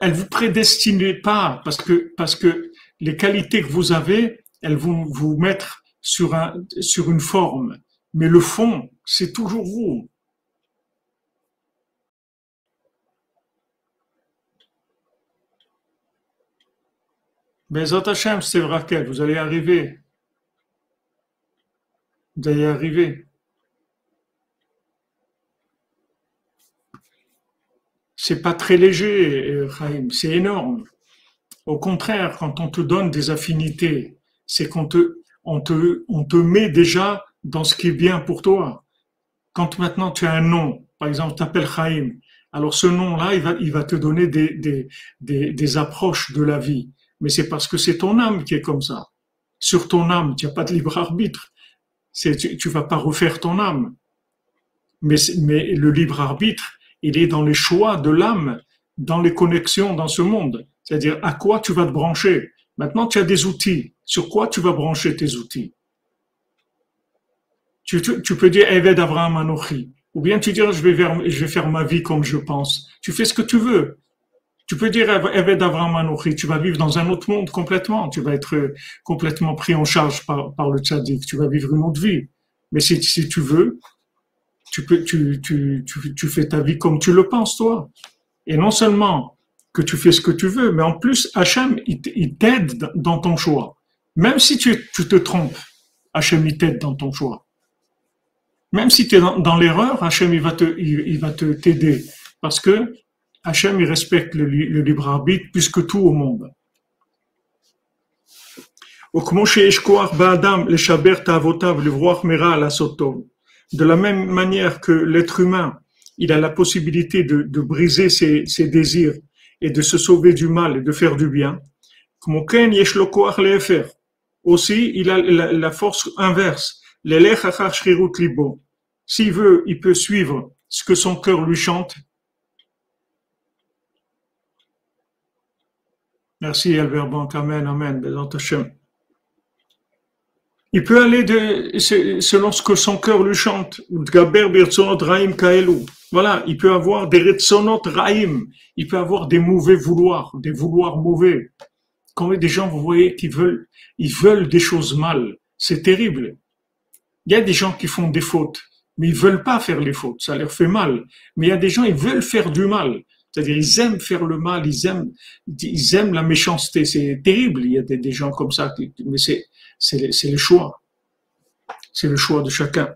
elle vous prédestine pas parce que les qualités que vous avez, elles vont vous mettre sur un, sur une forme. Mais le fond, c'est toujours vous. Mais Hashem, c'est vrai vous allez arriver. Vous allez arriver. c'est pas très léger, Chaim, c'est énorme. Au contraire, quand on te donne des affinités, c'est qu'on te, met déjà dans ce qui est bien pour toi. Quand maintenant tu as un nom, par exemple, tu t'appelles Chaim, alors ce nom-là, il va, te donner des, approches de la vie. Mais c'est parce que c'est ton âme qui est comme ça. Sur ton âme, tu n'as pas de libre arbitre. Tu, tu vas pas refaire ton âme. Mais le libre arbitre, il est dans les choix de l'âme, dans les connexions dans ce monde. C'est-à-dire à quoi tu vas te brancher? Maintenant, tu as des outils. Sur quoi tu vas brancher tes outils? Tu, peux dire Eved Avraham Anochi. Ou bien tu dis je vais, je vais faire ma vie comme je pense. Tu fais ce que tu veux. Tu peux dire Eved Avraham Anochi. Tu vas vivre dans un autre monde complètement. Tu vas être complètement pris en charge par, le tzaddik. Tu vas vivre une autre vie. Mais si, tu veux, tu, peux, tu, tu fais ta vie comme tu le penses, toi. Et non seulement que tu fais ce que tu veux, mais en plus, Hachem, il t'aide dans ton choix. Même si tu, te trompes, Hachem, il t'aide dans ton choix. Même si tu es dans, l'erreur, Hachem, il va te, t'aider. Parce que Hachem, il respecte le, libre arbitre plus que tout au monde. De la même manière que l'être humain, il a la possibilité de, briser ses, désirs et de se sauver du mal et de faire du bien. Aussi, il a la, force inverse. S'il veut, il peut suivre ce que son cœur lui chante. Merci Albert Bank, Amen, Amen, Il peut aller de, selon ce que son cœur lui chante. Voilà, il peut avoir des retsonot raim. Il peut avoir des mauvais vouloirs, des vouloirs mauvais. Quand des gens, vous voyez, qui veulent, ils veulent des choses mal. C'est terrible. Il y a des gens qui font des fautes, mais ils veulent pas faire les fautes. Ça leur fait mal. Mais il y a des gens, ils veulent faire du mal. C'est-à-dire, ils aiment faire le mal, ils aiment, ils aiment la méchanceté. C'est terrible. Il y a des, des gens comme ça, mais c'est, c'est, le choix. C'est le choix de chacun.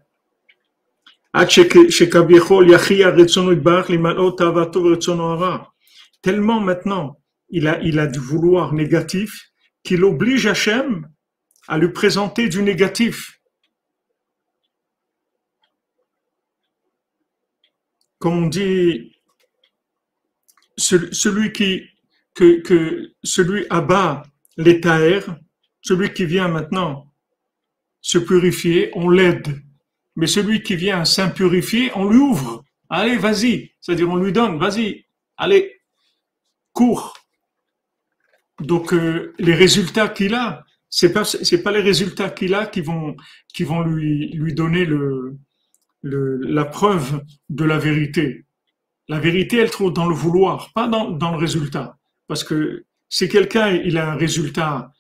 Tellement maintenant, il a, du vouloir négatif qu'il oblige Hachem à lui présenter du négatif. Comme on dit, celui qui, celui abat les celui qui vient maintenant se purifier, on l'aide. Mais celui qui vient s'impurifier, on lui ouvre. Allez, vas-y. C'est-à-dire, on lui donne, vas-y. Allez, cours. Donc, euh, les résultats qu'il a, c'est pas, pas les résultats qu'il a qui vont, lui, donner la preuve de la vérité. La vérité, elle trouve dans le vouloir, pas dans, dans le résultat. Parce que si quelqu'un, il a un résultat,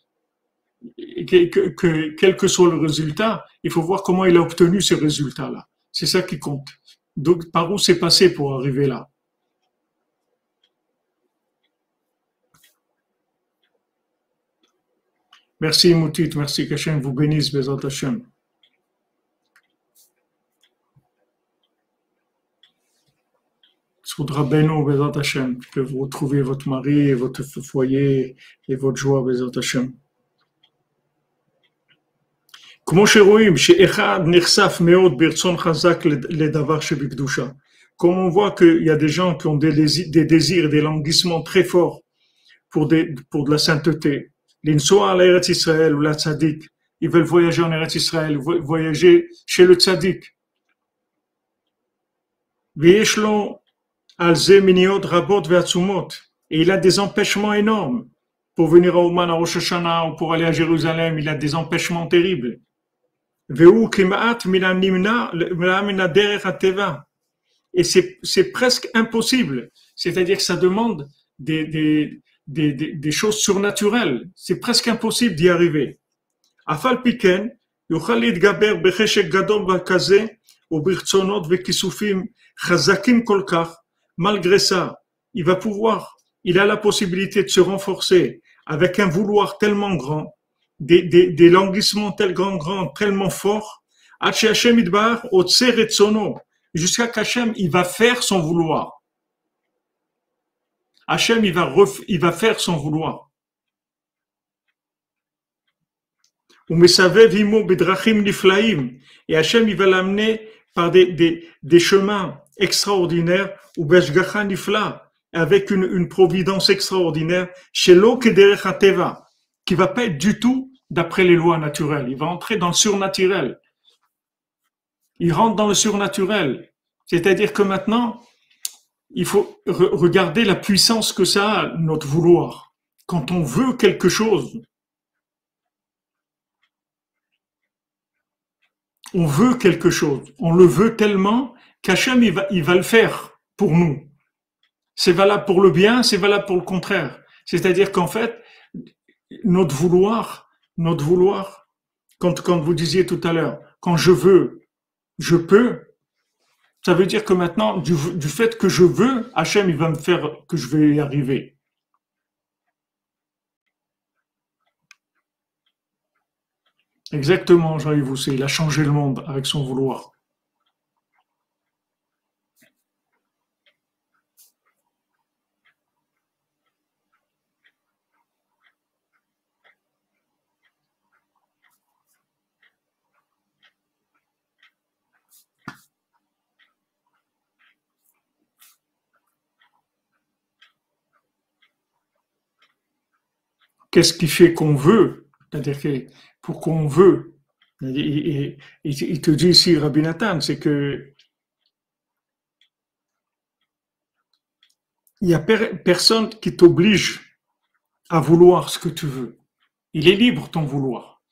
que, que, quel que soit le résultat, il faut voir comment il a obtenu ce résultat-là. C'est ça qui compte. Donc, par où c'est passé pour arriver là? Merci Moutit, merci qu'Hachem vous bénisse, Bézat Hachem. Beno, Bézat Hachem, que vous retrouviez votre mari, votre foyer et votre joie, Bézat Hachem. Comme on voit qu'il y a des gens qui ont des désirs, des des languissements très forts pour, de la sainteté. À ou. Ils veulent voyager en Eretz Israël, voyager chez le tzaddik. Et il a des empêchements énormes. Pour venir à Ouman, à Rosh Hashanah, ou pour aller à Jérusalem, il a des empêchements terribles. Et c'est presque impossible. C'est-à-dire que ça demande des, des, des, des, des choses surnaturelles. C'est presque impossible d'y arriver. Afal piken, יוכל להתגבר בחשק גדול כזה וברצונות וכיסופים חזקים כל כך, malgré ça, il va pouvoir, il a la possibilité de se renforcer avec un vouloir tellement grand, des, languissements tellement grands, tellement forts, jusqu'à qu'Hachem, il va faire son vouloir. Hachem, il va, il va faire son vouloir. Et Hachem, il va l'amener par des, chemins extraordinaires, ou avec une, providence extraordinaire, chez qui va pas être du tout d'après les lois naturelles. Il va entrer dans le surnaturel. Il rentre dans le surnaturel. C'est-à-dire que maintenant, il faut regarder la puissance que ça a, notre vouloir. Quand on veut quelque chose, on veut quelque chose, on le veut tellement qu'Hachem, il va, il va le faire pour nous. C'est valable pour le bien, c'est valable pour le contraire. C'est-à-dire qu'en fait, notre vouloir, notre vouloir, quand, quand vous disiez tout à l'heure, quand je veux, je peux, ça veut dire que maintenant, du, fait que je veux, Hachem, il va me faire que je vais y arriver. Exactement, Jean-Yves il a changé le monde avec son vouloir. Qu'est-ce qui fait qu'on veut C'est-à-dire que pour qu'on veut, il te dit ici, Rabbi Nathan, c'est que il n'y a personne qui t'oblige à vouloir ce que tu veux. Il est libre ton vouloir.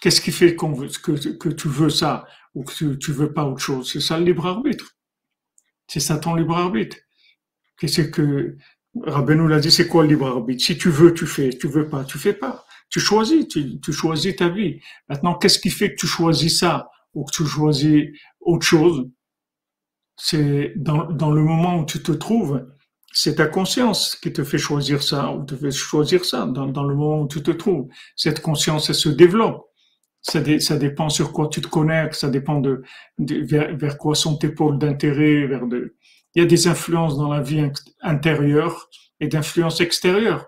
Qu'est-ce qui fait veut, que, tu veux ça ou que tu, tu veux pas autre chose? C'est ça le libre arbitre. C'est ça ton libre arbitre. Qu'est-ce que Rabbeinu l'a dit, c'est quoi le libre arbitre? Si tu veux, tu fais. Tu veux pas, tu fais pas. Tu choisis, tu, choisis ta vie. Maintenant, qu'est-ce qui fait que tu choisis ça ou que tu choisis autre chose? C'est dans, le moment où tu te trouves, c'est ta conscience qui te fait choisir ça ou te fait choisir ça dans, le moment où tu te trouves. Cette conscience, elle se développe. Ça, ça dépend sur quoi tu te connectes, ça dépend de, vers, vers, quoi sont tes pôles d'intérêt, vers de, il y a des influences dans la vie intérieure et d'influences extérieures.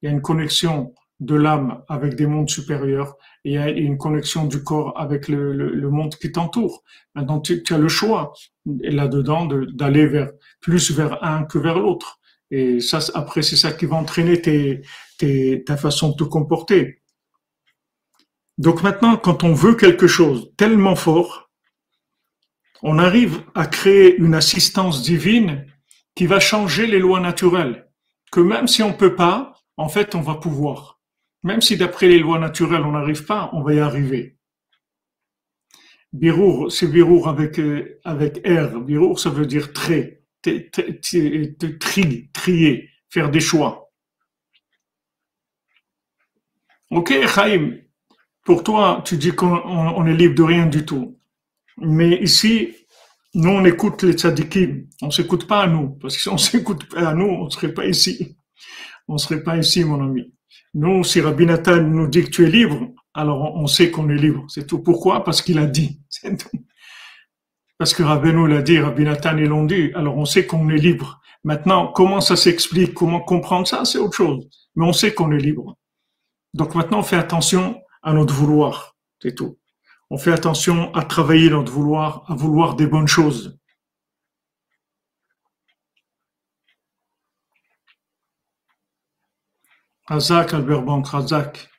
Il y a une connexion de l'âme avec des mondes supérieurs et il y a une connexion du corps avec le, monde qui t'entoure. Maintenant, tu, as le choix là-dedans d'aller vers plus vers un que vers l'autre. Et ça, après, c'est ça qui va entraîner ta façon de te comporter. Donc maintenant, quand on veut quelque chose tellement fort, on arrive à créer une assistance divine qui va changer les lois naturelles. Que même si on peut pas, en fait, on va pouvoir. Même si d'après les lois naturelles, on n'arrive pas, on va y arriver. Birour, c'est birour avec, euh, avec R. Birour, ça veut dire trier, faire des choix. Ok, Chaim, pour toi, tu dis qu'on est libre de rien du tout. Mais ici, nous, on écoute les tzadikim. On s'écoute pas à nous. Parce que si on (laughs) s'écoute pas à nous, on serait pas ici. On serait pas ici, mon ami. Nous, si Rabbi Nathan nous dit que tu es libre, alors on sait qu'on est libre. C'est tout. Pourquoi? Parce qu'il a dit. (laughs) Parce que Rabbi nous l'a dit, Rabbi Nathan ils l'ont dit. Alors on sait qu'on est libre. Maintenant, comment ça s'explique? Comment comprendre ça? C'est autre chose. Mais on sait qu'on est libre. Donc maintenant, on fait attention à notre vouloir. C'est tout. On fait attention à travailler notre vouloir, à vouloir des bonnes choses. Razak, Albert Bank, Razak.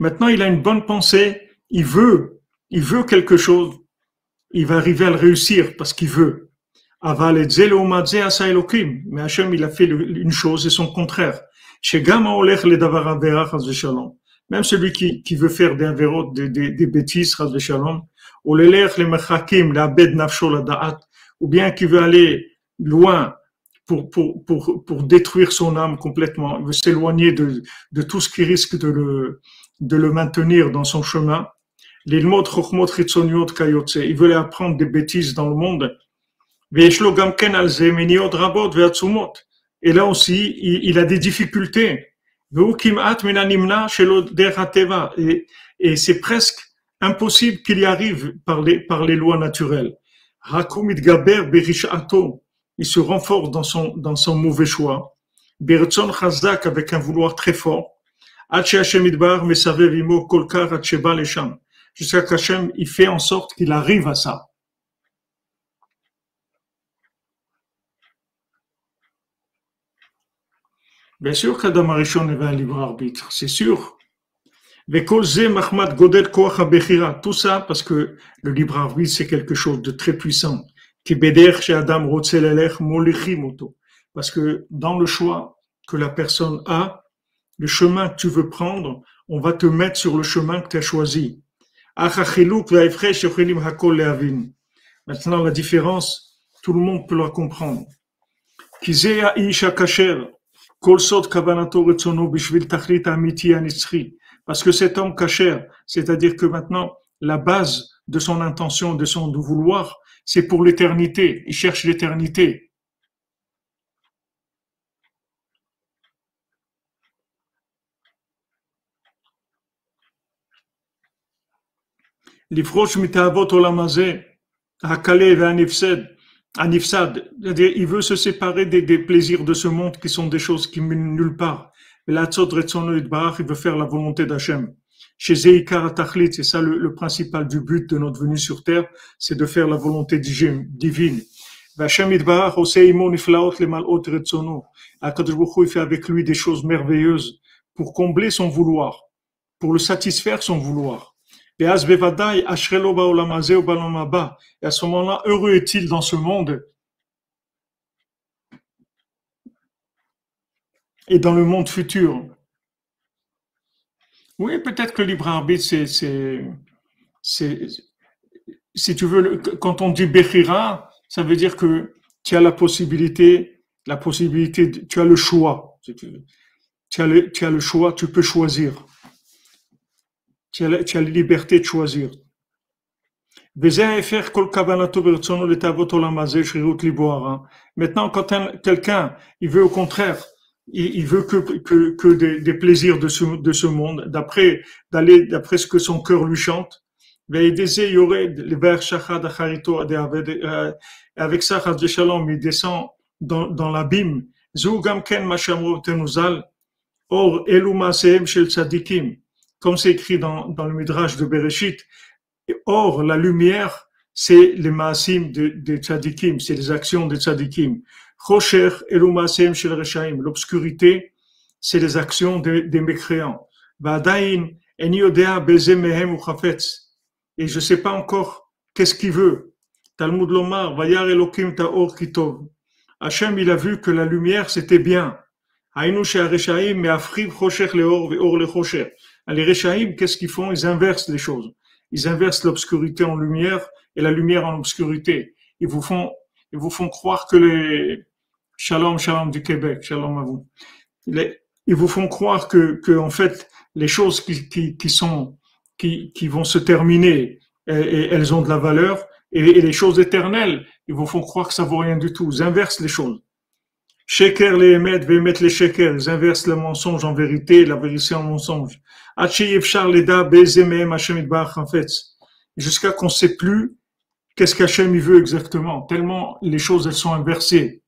Maintenant, il a une bonne pensée, il veut, il veut quelque chose, il va arriver à le réussir parce qu'il veut. Aval et mais Hachem, il a fait une chose et son contraire. Même celui qui, qui veut faire des avérotes, des, des, des bêtises, ou ou bien qui veut aller loin pour, pour, pour, pour détruire son âme complètement, il veut s'éloigner de, de tout ce qui risque de le, de le maintenir dans son chemin. Il veut apprendre des bêtises dans le monde. Et là aussi, il, a des difficultés. Et c'est presque impossible qu'il y arrive par les, lois naturelles. Il se renforce dans son, dans son mauvais choix. avec un. Jusqu'à il fait en sorte qu'il arrive à ça. Bien sûr qu'Adam Arishon avait un libre arbitre, c'est sûr. Tout ça parce que le libre arbitre, c'est quelque chose de très puissant. Parce que dans le choix que la personne a, le chemin que tu veux prendre, on va te mettre sur le chemin que tu as choisi. Maintenant, la différence, tout le monde peut la comprendre. Parce que cet homme caché, c'est-à-dire que maintenant, la base de son intention, de son vouloir, c'est pour l'éternité. Il cherche l'éternité. לפרוש מתאוות עולם הזה, הקלה והנפסד, Anifsad, c'est-à-dire il veut se séparer des, des, plaisirs de ce monde qui sont des choses qui mènent nulle part. Il veut faire la volonté d'Hachem. chez Zeikar c'est ça le, le, principal du but de notre venue sur terre, c'est de faire la volonté divine. Vachem Idbarach Oseimo Niflaot le Malot Retsono. Akadosh il fait avec lui des choses merveilleuses pour combler son vouloir, pour le satisfaire son vouloir. Et à ce moment-là, heureux est-il dans ce monde et dans le monde futur. Oui, peut-être que le libre arbitre, c'est, si tu veux, quand on dit Bechira, ça veut dire que tu as la possibilité, la possibilité, tu as le choix. Tu as le, tu as le choix, tu peux choisir. Tu as, la, tu as la liberté de choisir. Maintenant, quand quelqu'un, il veut au contraire il, veut que, que, que des, des, plaisirs de ce, de ce monde, d'après d'aller d'après ce que son cœur lui chante. Avec ça, il descend dans, dans l'abîme. Or, comme c'est écrit dans, dans le Midrash de Bereshit. Or, la lumière, c'est les maasim des de tzadikim, c'est les actions des tzadikim. L'obscurité, c'est les actions des, des mécréants. Et je sais pas encore qu'est-ce qu'il veut. Talmud Lomar, Vayar Elokim Taor Kitov. Hachem, il a vu que la lumière, c'était bien. Haïnou Rechaim, mais Afrib Chocher Leor Veor Le Chocher. Les Rechaim, qu'est-ce qu'ils font? Ils inversent les choses. Ils inversent l'obscurité en lumière et la lumière en obscurité. Ils vous font, ils vous font croire que les, Shalom, shalom du Québec, shalom à vous. Ils vous font croire que, que en fait, les choses qui, qui, qui sont, qui, qui vont se terminer, elles ont de la valeur, et, les choses éternelles, ils vous font croire que ça vaut rien du tout. Ils inversent les choses. Sheker les émettent, émettre les sheker. Ils inversent le mensonge en vérité, la vérité en mensonge. Jusqu'à qu'on ne sait plus qu'est-ce qu'Hachem veut exactement. Tellement les choses, elles sont inversées.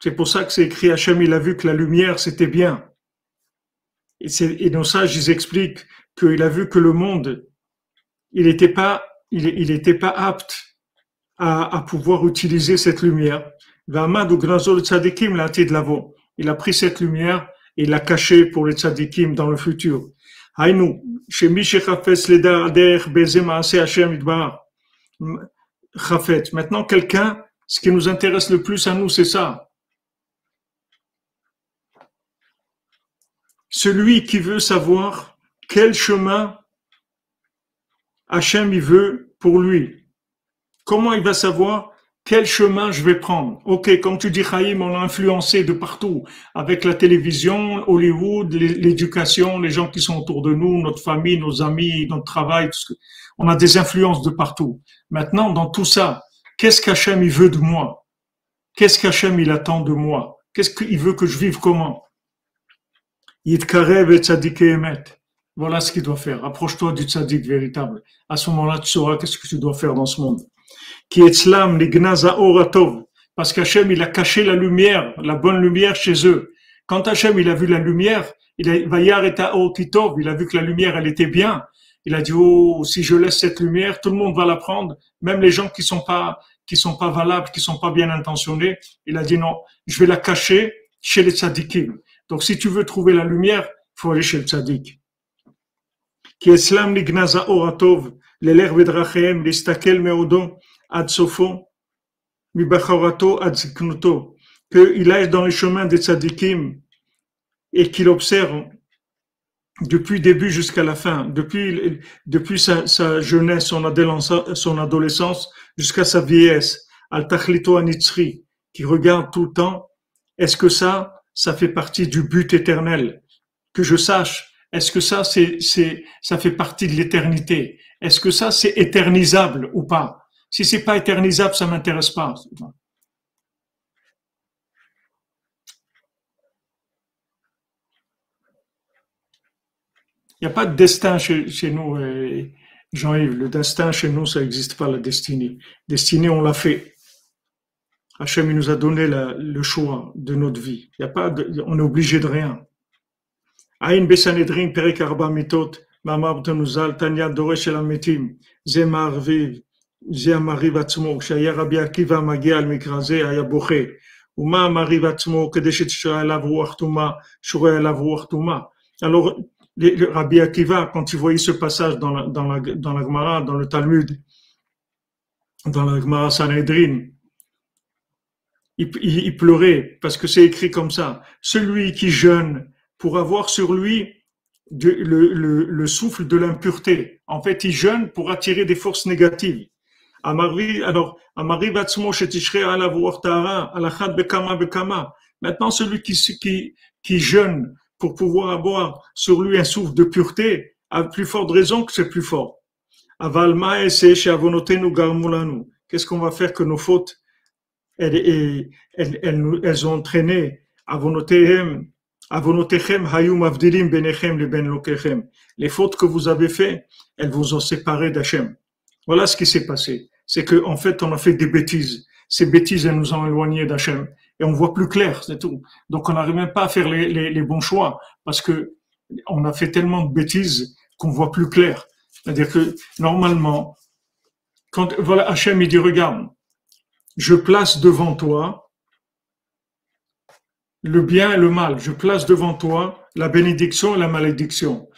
C'est pour ça que c'est écrit Hachem, il a vu que la lumière c'était bien. Et, nos sages, ils expliquent qu'il a vu que le monde, il n'était pas, il, pas apte à, pouvoir utiliser cette lumière. Il a pris cette lumière et l'a cachée pour les tzadikim dans le futur. Maintenant, quelqu'un, ce qui nous intéresse le plus à nous, c'est ça. Celui qui veut savoir quel chemin Hachem il veut pour lui. Comment il va savoir quel chemin je vais prendre? Ok, comme tu dis, Chaim, on a influencé de partout, avec la télévision, Hollywood, l'éducation, les gens qui sont autour de nous, notre famille, nos amis, notre travail, on a des influences de partout. Maintenant, dans tout ça, qu'est-ce qu'Hachem il veut de moi? Qu'est-ce qu'Hachem il attend de moi? Qu'est-ce qu'il veut que je vive comment? Voilà ce qu'il doit faire. Approche-toi du tzaddik véritable. À ce moment-là, tu sauras qu'est-ce que tu dois faire dans ce monde qui est oratov, parce qu'Hachem, il a caché la lumière, la bonne lumière chez eux. Quand Hachem, il a vu la lumière, il a, il a vu que la lumière, elle était bien. Il a dit, oh, si je laisse cette lumière, tout le monde va la prendre, même les gens qui sont pas, qui sont pas valables, qui sont pas bien intentionnés. Il a dit non, je vais la cacher chez les tzadikim. Donc, si tu veux trouver la lumière, faut aller chez le tzadik. Qui est slam lignaza oratov, l'eler vedrachem, listakel meodon, ad sofo, mibachorato ad ziknuto, qu'il aille dans les chemins des tzadikim et qu'il observe depuis début jusqu'à la fin, depuis, depuis sa, sa jeunesse, son adolescence, jusqu'à sa vieillesse, al tachlito anitzri, qui regarde tout le temps, est-ce que ça, ça fait partie du but éternel? Que je sache, est-ce que ça, c'est, c'est, ça fait partie de l'éternité? Est-ce que ça, c'est éternisable ou pas? Si c'est pas éternisable, ça m'intéresse pas. Il n'y a pas de destin chez, nous, euh, Jean-Yves. Le destin chez nous, ça n'existe pas, la destinée. Destinée, on l'a fait. Hachem il nous a donné le choix de notre vie. Il y a pas on est obligé de rien. Aïn Besanedrin Perek Mitot, Tenuzal, Tanya Doresh El Ametim, Zemar Viv, Alors, Rabbi Akiva, quand il voyait ce passage dans la, dans dans Gemara, dans le Talmud, dans la Gemara Sanhedrin, il, pleurait parce que c'est écrit comme ça. Celui qui jeûne pour avoir sur lui le, souffle de l'impureté. En fait, il jeûne pour attirer des forces négatives. Alors, Maintenant, celui qui, qui, qui jeûne pour pouvoir avoir sur lui un souffle de pureté, a plus forte raison que c'est plus fort. Qu'est-ce qu'on va faire que nos fautes elles, elles, elles, elles ont entraîné ben les fautes que vous avez faites, elles vous ont séparé d'Hachem. Voilà ce qui s'est passé. C'est qu'en en fait, on a fait des bêtises. Ces bêtises, elles nous ont éloignés d'Hachem. Et on voit plus clair, c'est tout. Donc, on n'arrive même pas à faire les, bons choix parce que on a fait tellement de bêtises qu'on voit plus clair. C'est-à-dire que, normalement, quand, voilà, Hachem, il dit, regarde, je place devant toi le bien et le mal. Je place devant toi la bénédiction et la malédiction.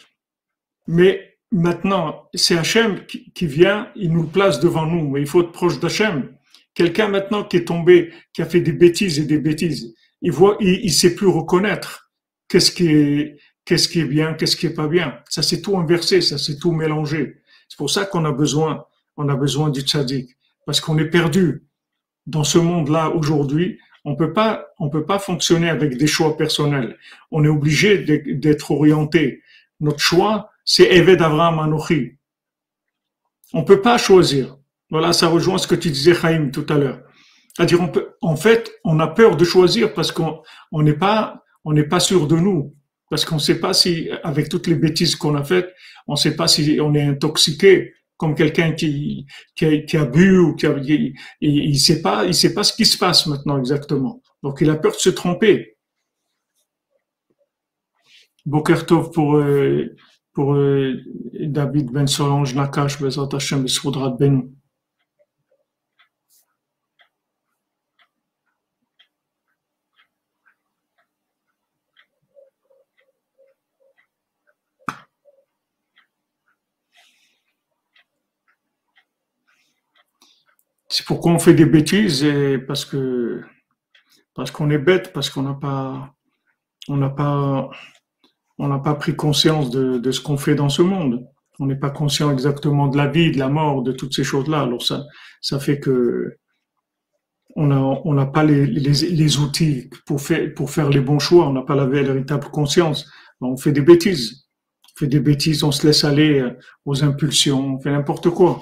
Mais maintenant, c'est Hachem qui vient, il nous place devant nous, mais il faut être proche d'Hachem. Quelqu'un maintenant qui est tombé, qui a fait des bêtises et des bêtises, il voit, il, il sait plus reconnaître qu'est-ce qui est, qu'est-ce qui est bien, qu'est-ce qui est pas bien. Ça c'est tout inversé, ça c'est tout mélangé. C'est pour ça qu'on a besoin, on a besoin du tzaddik, parce qu'on est perdu dans ce monde-là aujourd'hui, on peut pas, on peut pas fonctionner avec des choix personnels. On est obligé d'être orienté. Notre choix, c'est Eved Avraham Anochi. On peut pas choisir. Voilà, ça rejoint ce que tu disais, Chaim, tout à l'heure. On peut, en fait, on a peur de choisir parce qu'on on n'est pas, on n'est pas sûr de nous. Parce qu'on ne sait pas si, avec toutes les bêtises qu'on a faites, on ne sait pas si on est intoxiqué comme quelqu'un qui, qui a, bu ou qui a, il, il sait pas, il sait pas ce qui se passe maintenant exactement. Donc il a peur de se tromper. Bokertov pour euh, pour euh, David Ben Solange Nakash Bezat Hashem Besroudrat Ben. C'est pourquoi on fait des bêtises et parce que parce qu'on est bête, parce qu'on n'a pas on n'a pas on n'a pas pris conscience de, de ce qu'on fait dans ce monde. On n'est pas conscient exactement de la vie, de la mort, de toutes ces choses-là. Alors ça ça fait que on n'a on pas les, les, les, outils pour faire pour faire les bons choix. On n'a pas la véritable conscience. On fait des bêtises. On fait des bêtises, on se laisse aller aux impulsions, on fait n'importe quoi.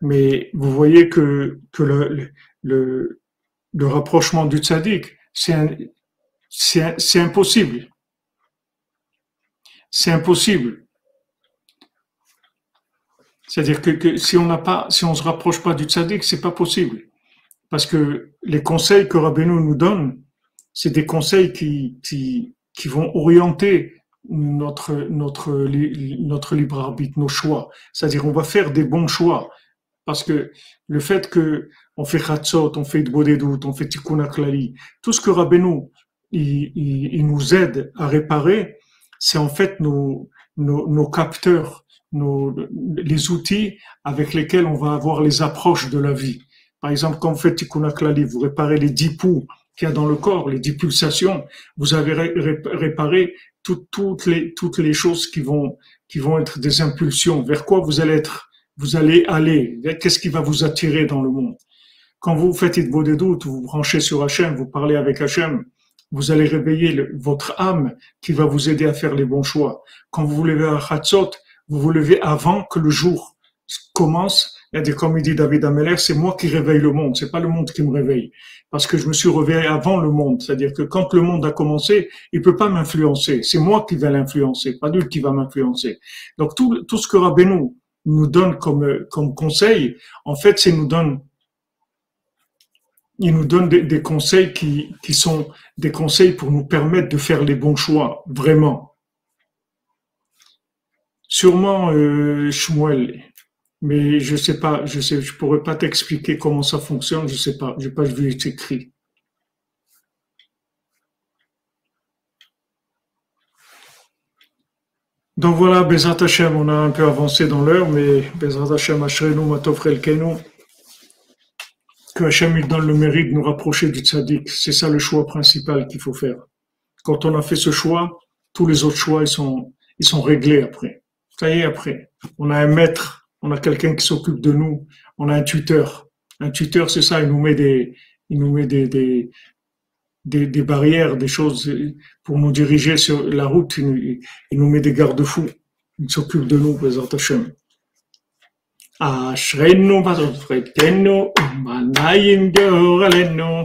Mais vous voyez que, que le, le, le rapprochement du tzaddik, c'est impossible. C'est impossible. C'est-à-dire que, si on n'a pas, si on se rapproche pas du tzaddik, c'est pas possible. Parce que les conseils que Rabbeinu nous donne, c'est des conseils qui, qui, qui vont orienter notre, notre, notre libre arbitre, nos choix. C'est-à-dire, on va faire des bons choix. Parce que le fait que on fait Khatsot, on fait Bodedut, on fait Tikkun tout ce que Rabbeinu il, il, nous aide à réparer, c'est en fait nos, nos, nos capteurs, nos, les outils avec lesquels on va avoir les approches de la vie. Par exemple, quand vous faites Tikkun vous réparez les dix poux qu'il y a dans le corps, les dix pulsations, vous avez réparé toutes, les, toutes les choses qui vont, qui vont être des impulsions, vers quoi vous allez être vous allez aller, qu'est-ce qui va vous attirer dans le monde? Quand vous faites des doutes, vous, vous branchez sur Hachem, vous parlez avec Hachem, vous allez réveiller votre âme qui va vous aider à faire les bons choix. Quand vous vous levez à Hatzot, vous vous levez avant que le jour commence. Et comme il dit David Ameller, c'est moi qui réveille le monde, c'est pas le monde qui me réveille. Parce que je me suis réveillé avant le monde. C'est-à-dire que quand le monde a commencé, il peut pas m'influencer. C'est moi qui vais l'influencer, pas lui qui va m'influencer. Donc tout, tout ce que Rabbeinu nous donne comme, comme conseil, en fait, c'est nous donne il nous donne des, conseils qui, qui, sont des conseils pour nous permettre de faire les bons choix, vraiment. Sûrement euh, Shmuel, mais je sais pas, je sais, je pourrais pas t'expliquer comment ça fonctionne, je sais pas, j'ai pas vu écrit. Donc voilà, Bezrat Hashem, on a un peu avancé dans l'heure, mais Bezrat Hashem, Ashrenu, Matofrel Kenu, que Hashem il donne le mérite de nous rapprocher du tzaddik. C'est ça le choix principal qu'il faut faire. Quand on a fait ce choix, tous les autres choix, ils sont, réglés après. Ça y est, après. On a un maître, on a quelqu'un qui s'occupe de nous, on a un tuteur. Un tuteur, c'est ça, il nous met des, barrières, des choses pour nous diriger sur la route. Il, nous met des garde-fous. Il s'occupe de nous, Bézard Hashem. Ashrenu Vasufretenu Umanayim Gehorelenu.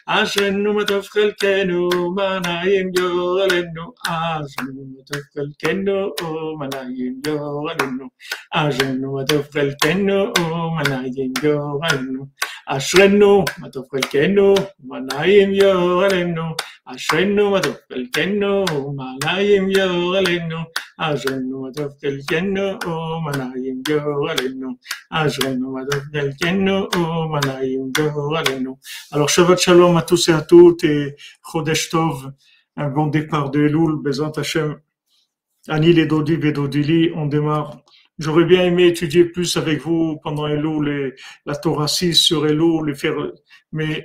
Hashem nu metofkel kenu, manayim yo galenu. Hashem nu metofkel kenu, manayim yo galenu. Hashem nu metofkel kenu, manayim yo galenu. Manayim yo galenu. Hashem nu metofkel kenu. Alors Shabbat Shalom à tous et à toutes et Chodesh Tov, un bon départ de Elul, Bezant Hashem, Anil et Dodi Bedodili, on démarre. J'aurais bien aimé étudier plus avec vous pendant Elul et la Torah 6 sur Elul, les faire, mais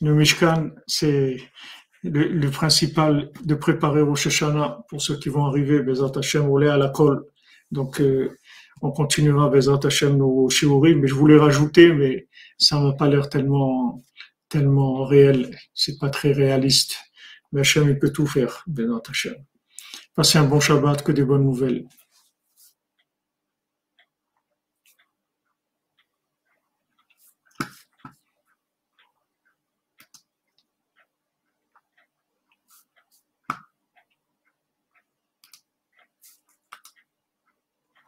le Mishkan, c'est le, principal de préparer Rosh Hashanah pour ceux qui vont arriver, Bezant Hashem, ou à la colle. Donc, euh, on continuera Bezat Hashem nos shiurim, mais je voulais rajouter, mais ça n'a pas l'air tellement, tellement réel. C'est pas très réaliste. Mais Hashem, il peut tout faire, Bezat Hashem. Passez un bon Shabbat, que des bonnes nouvelles.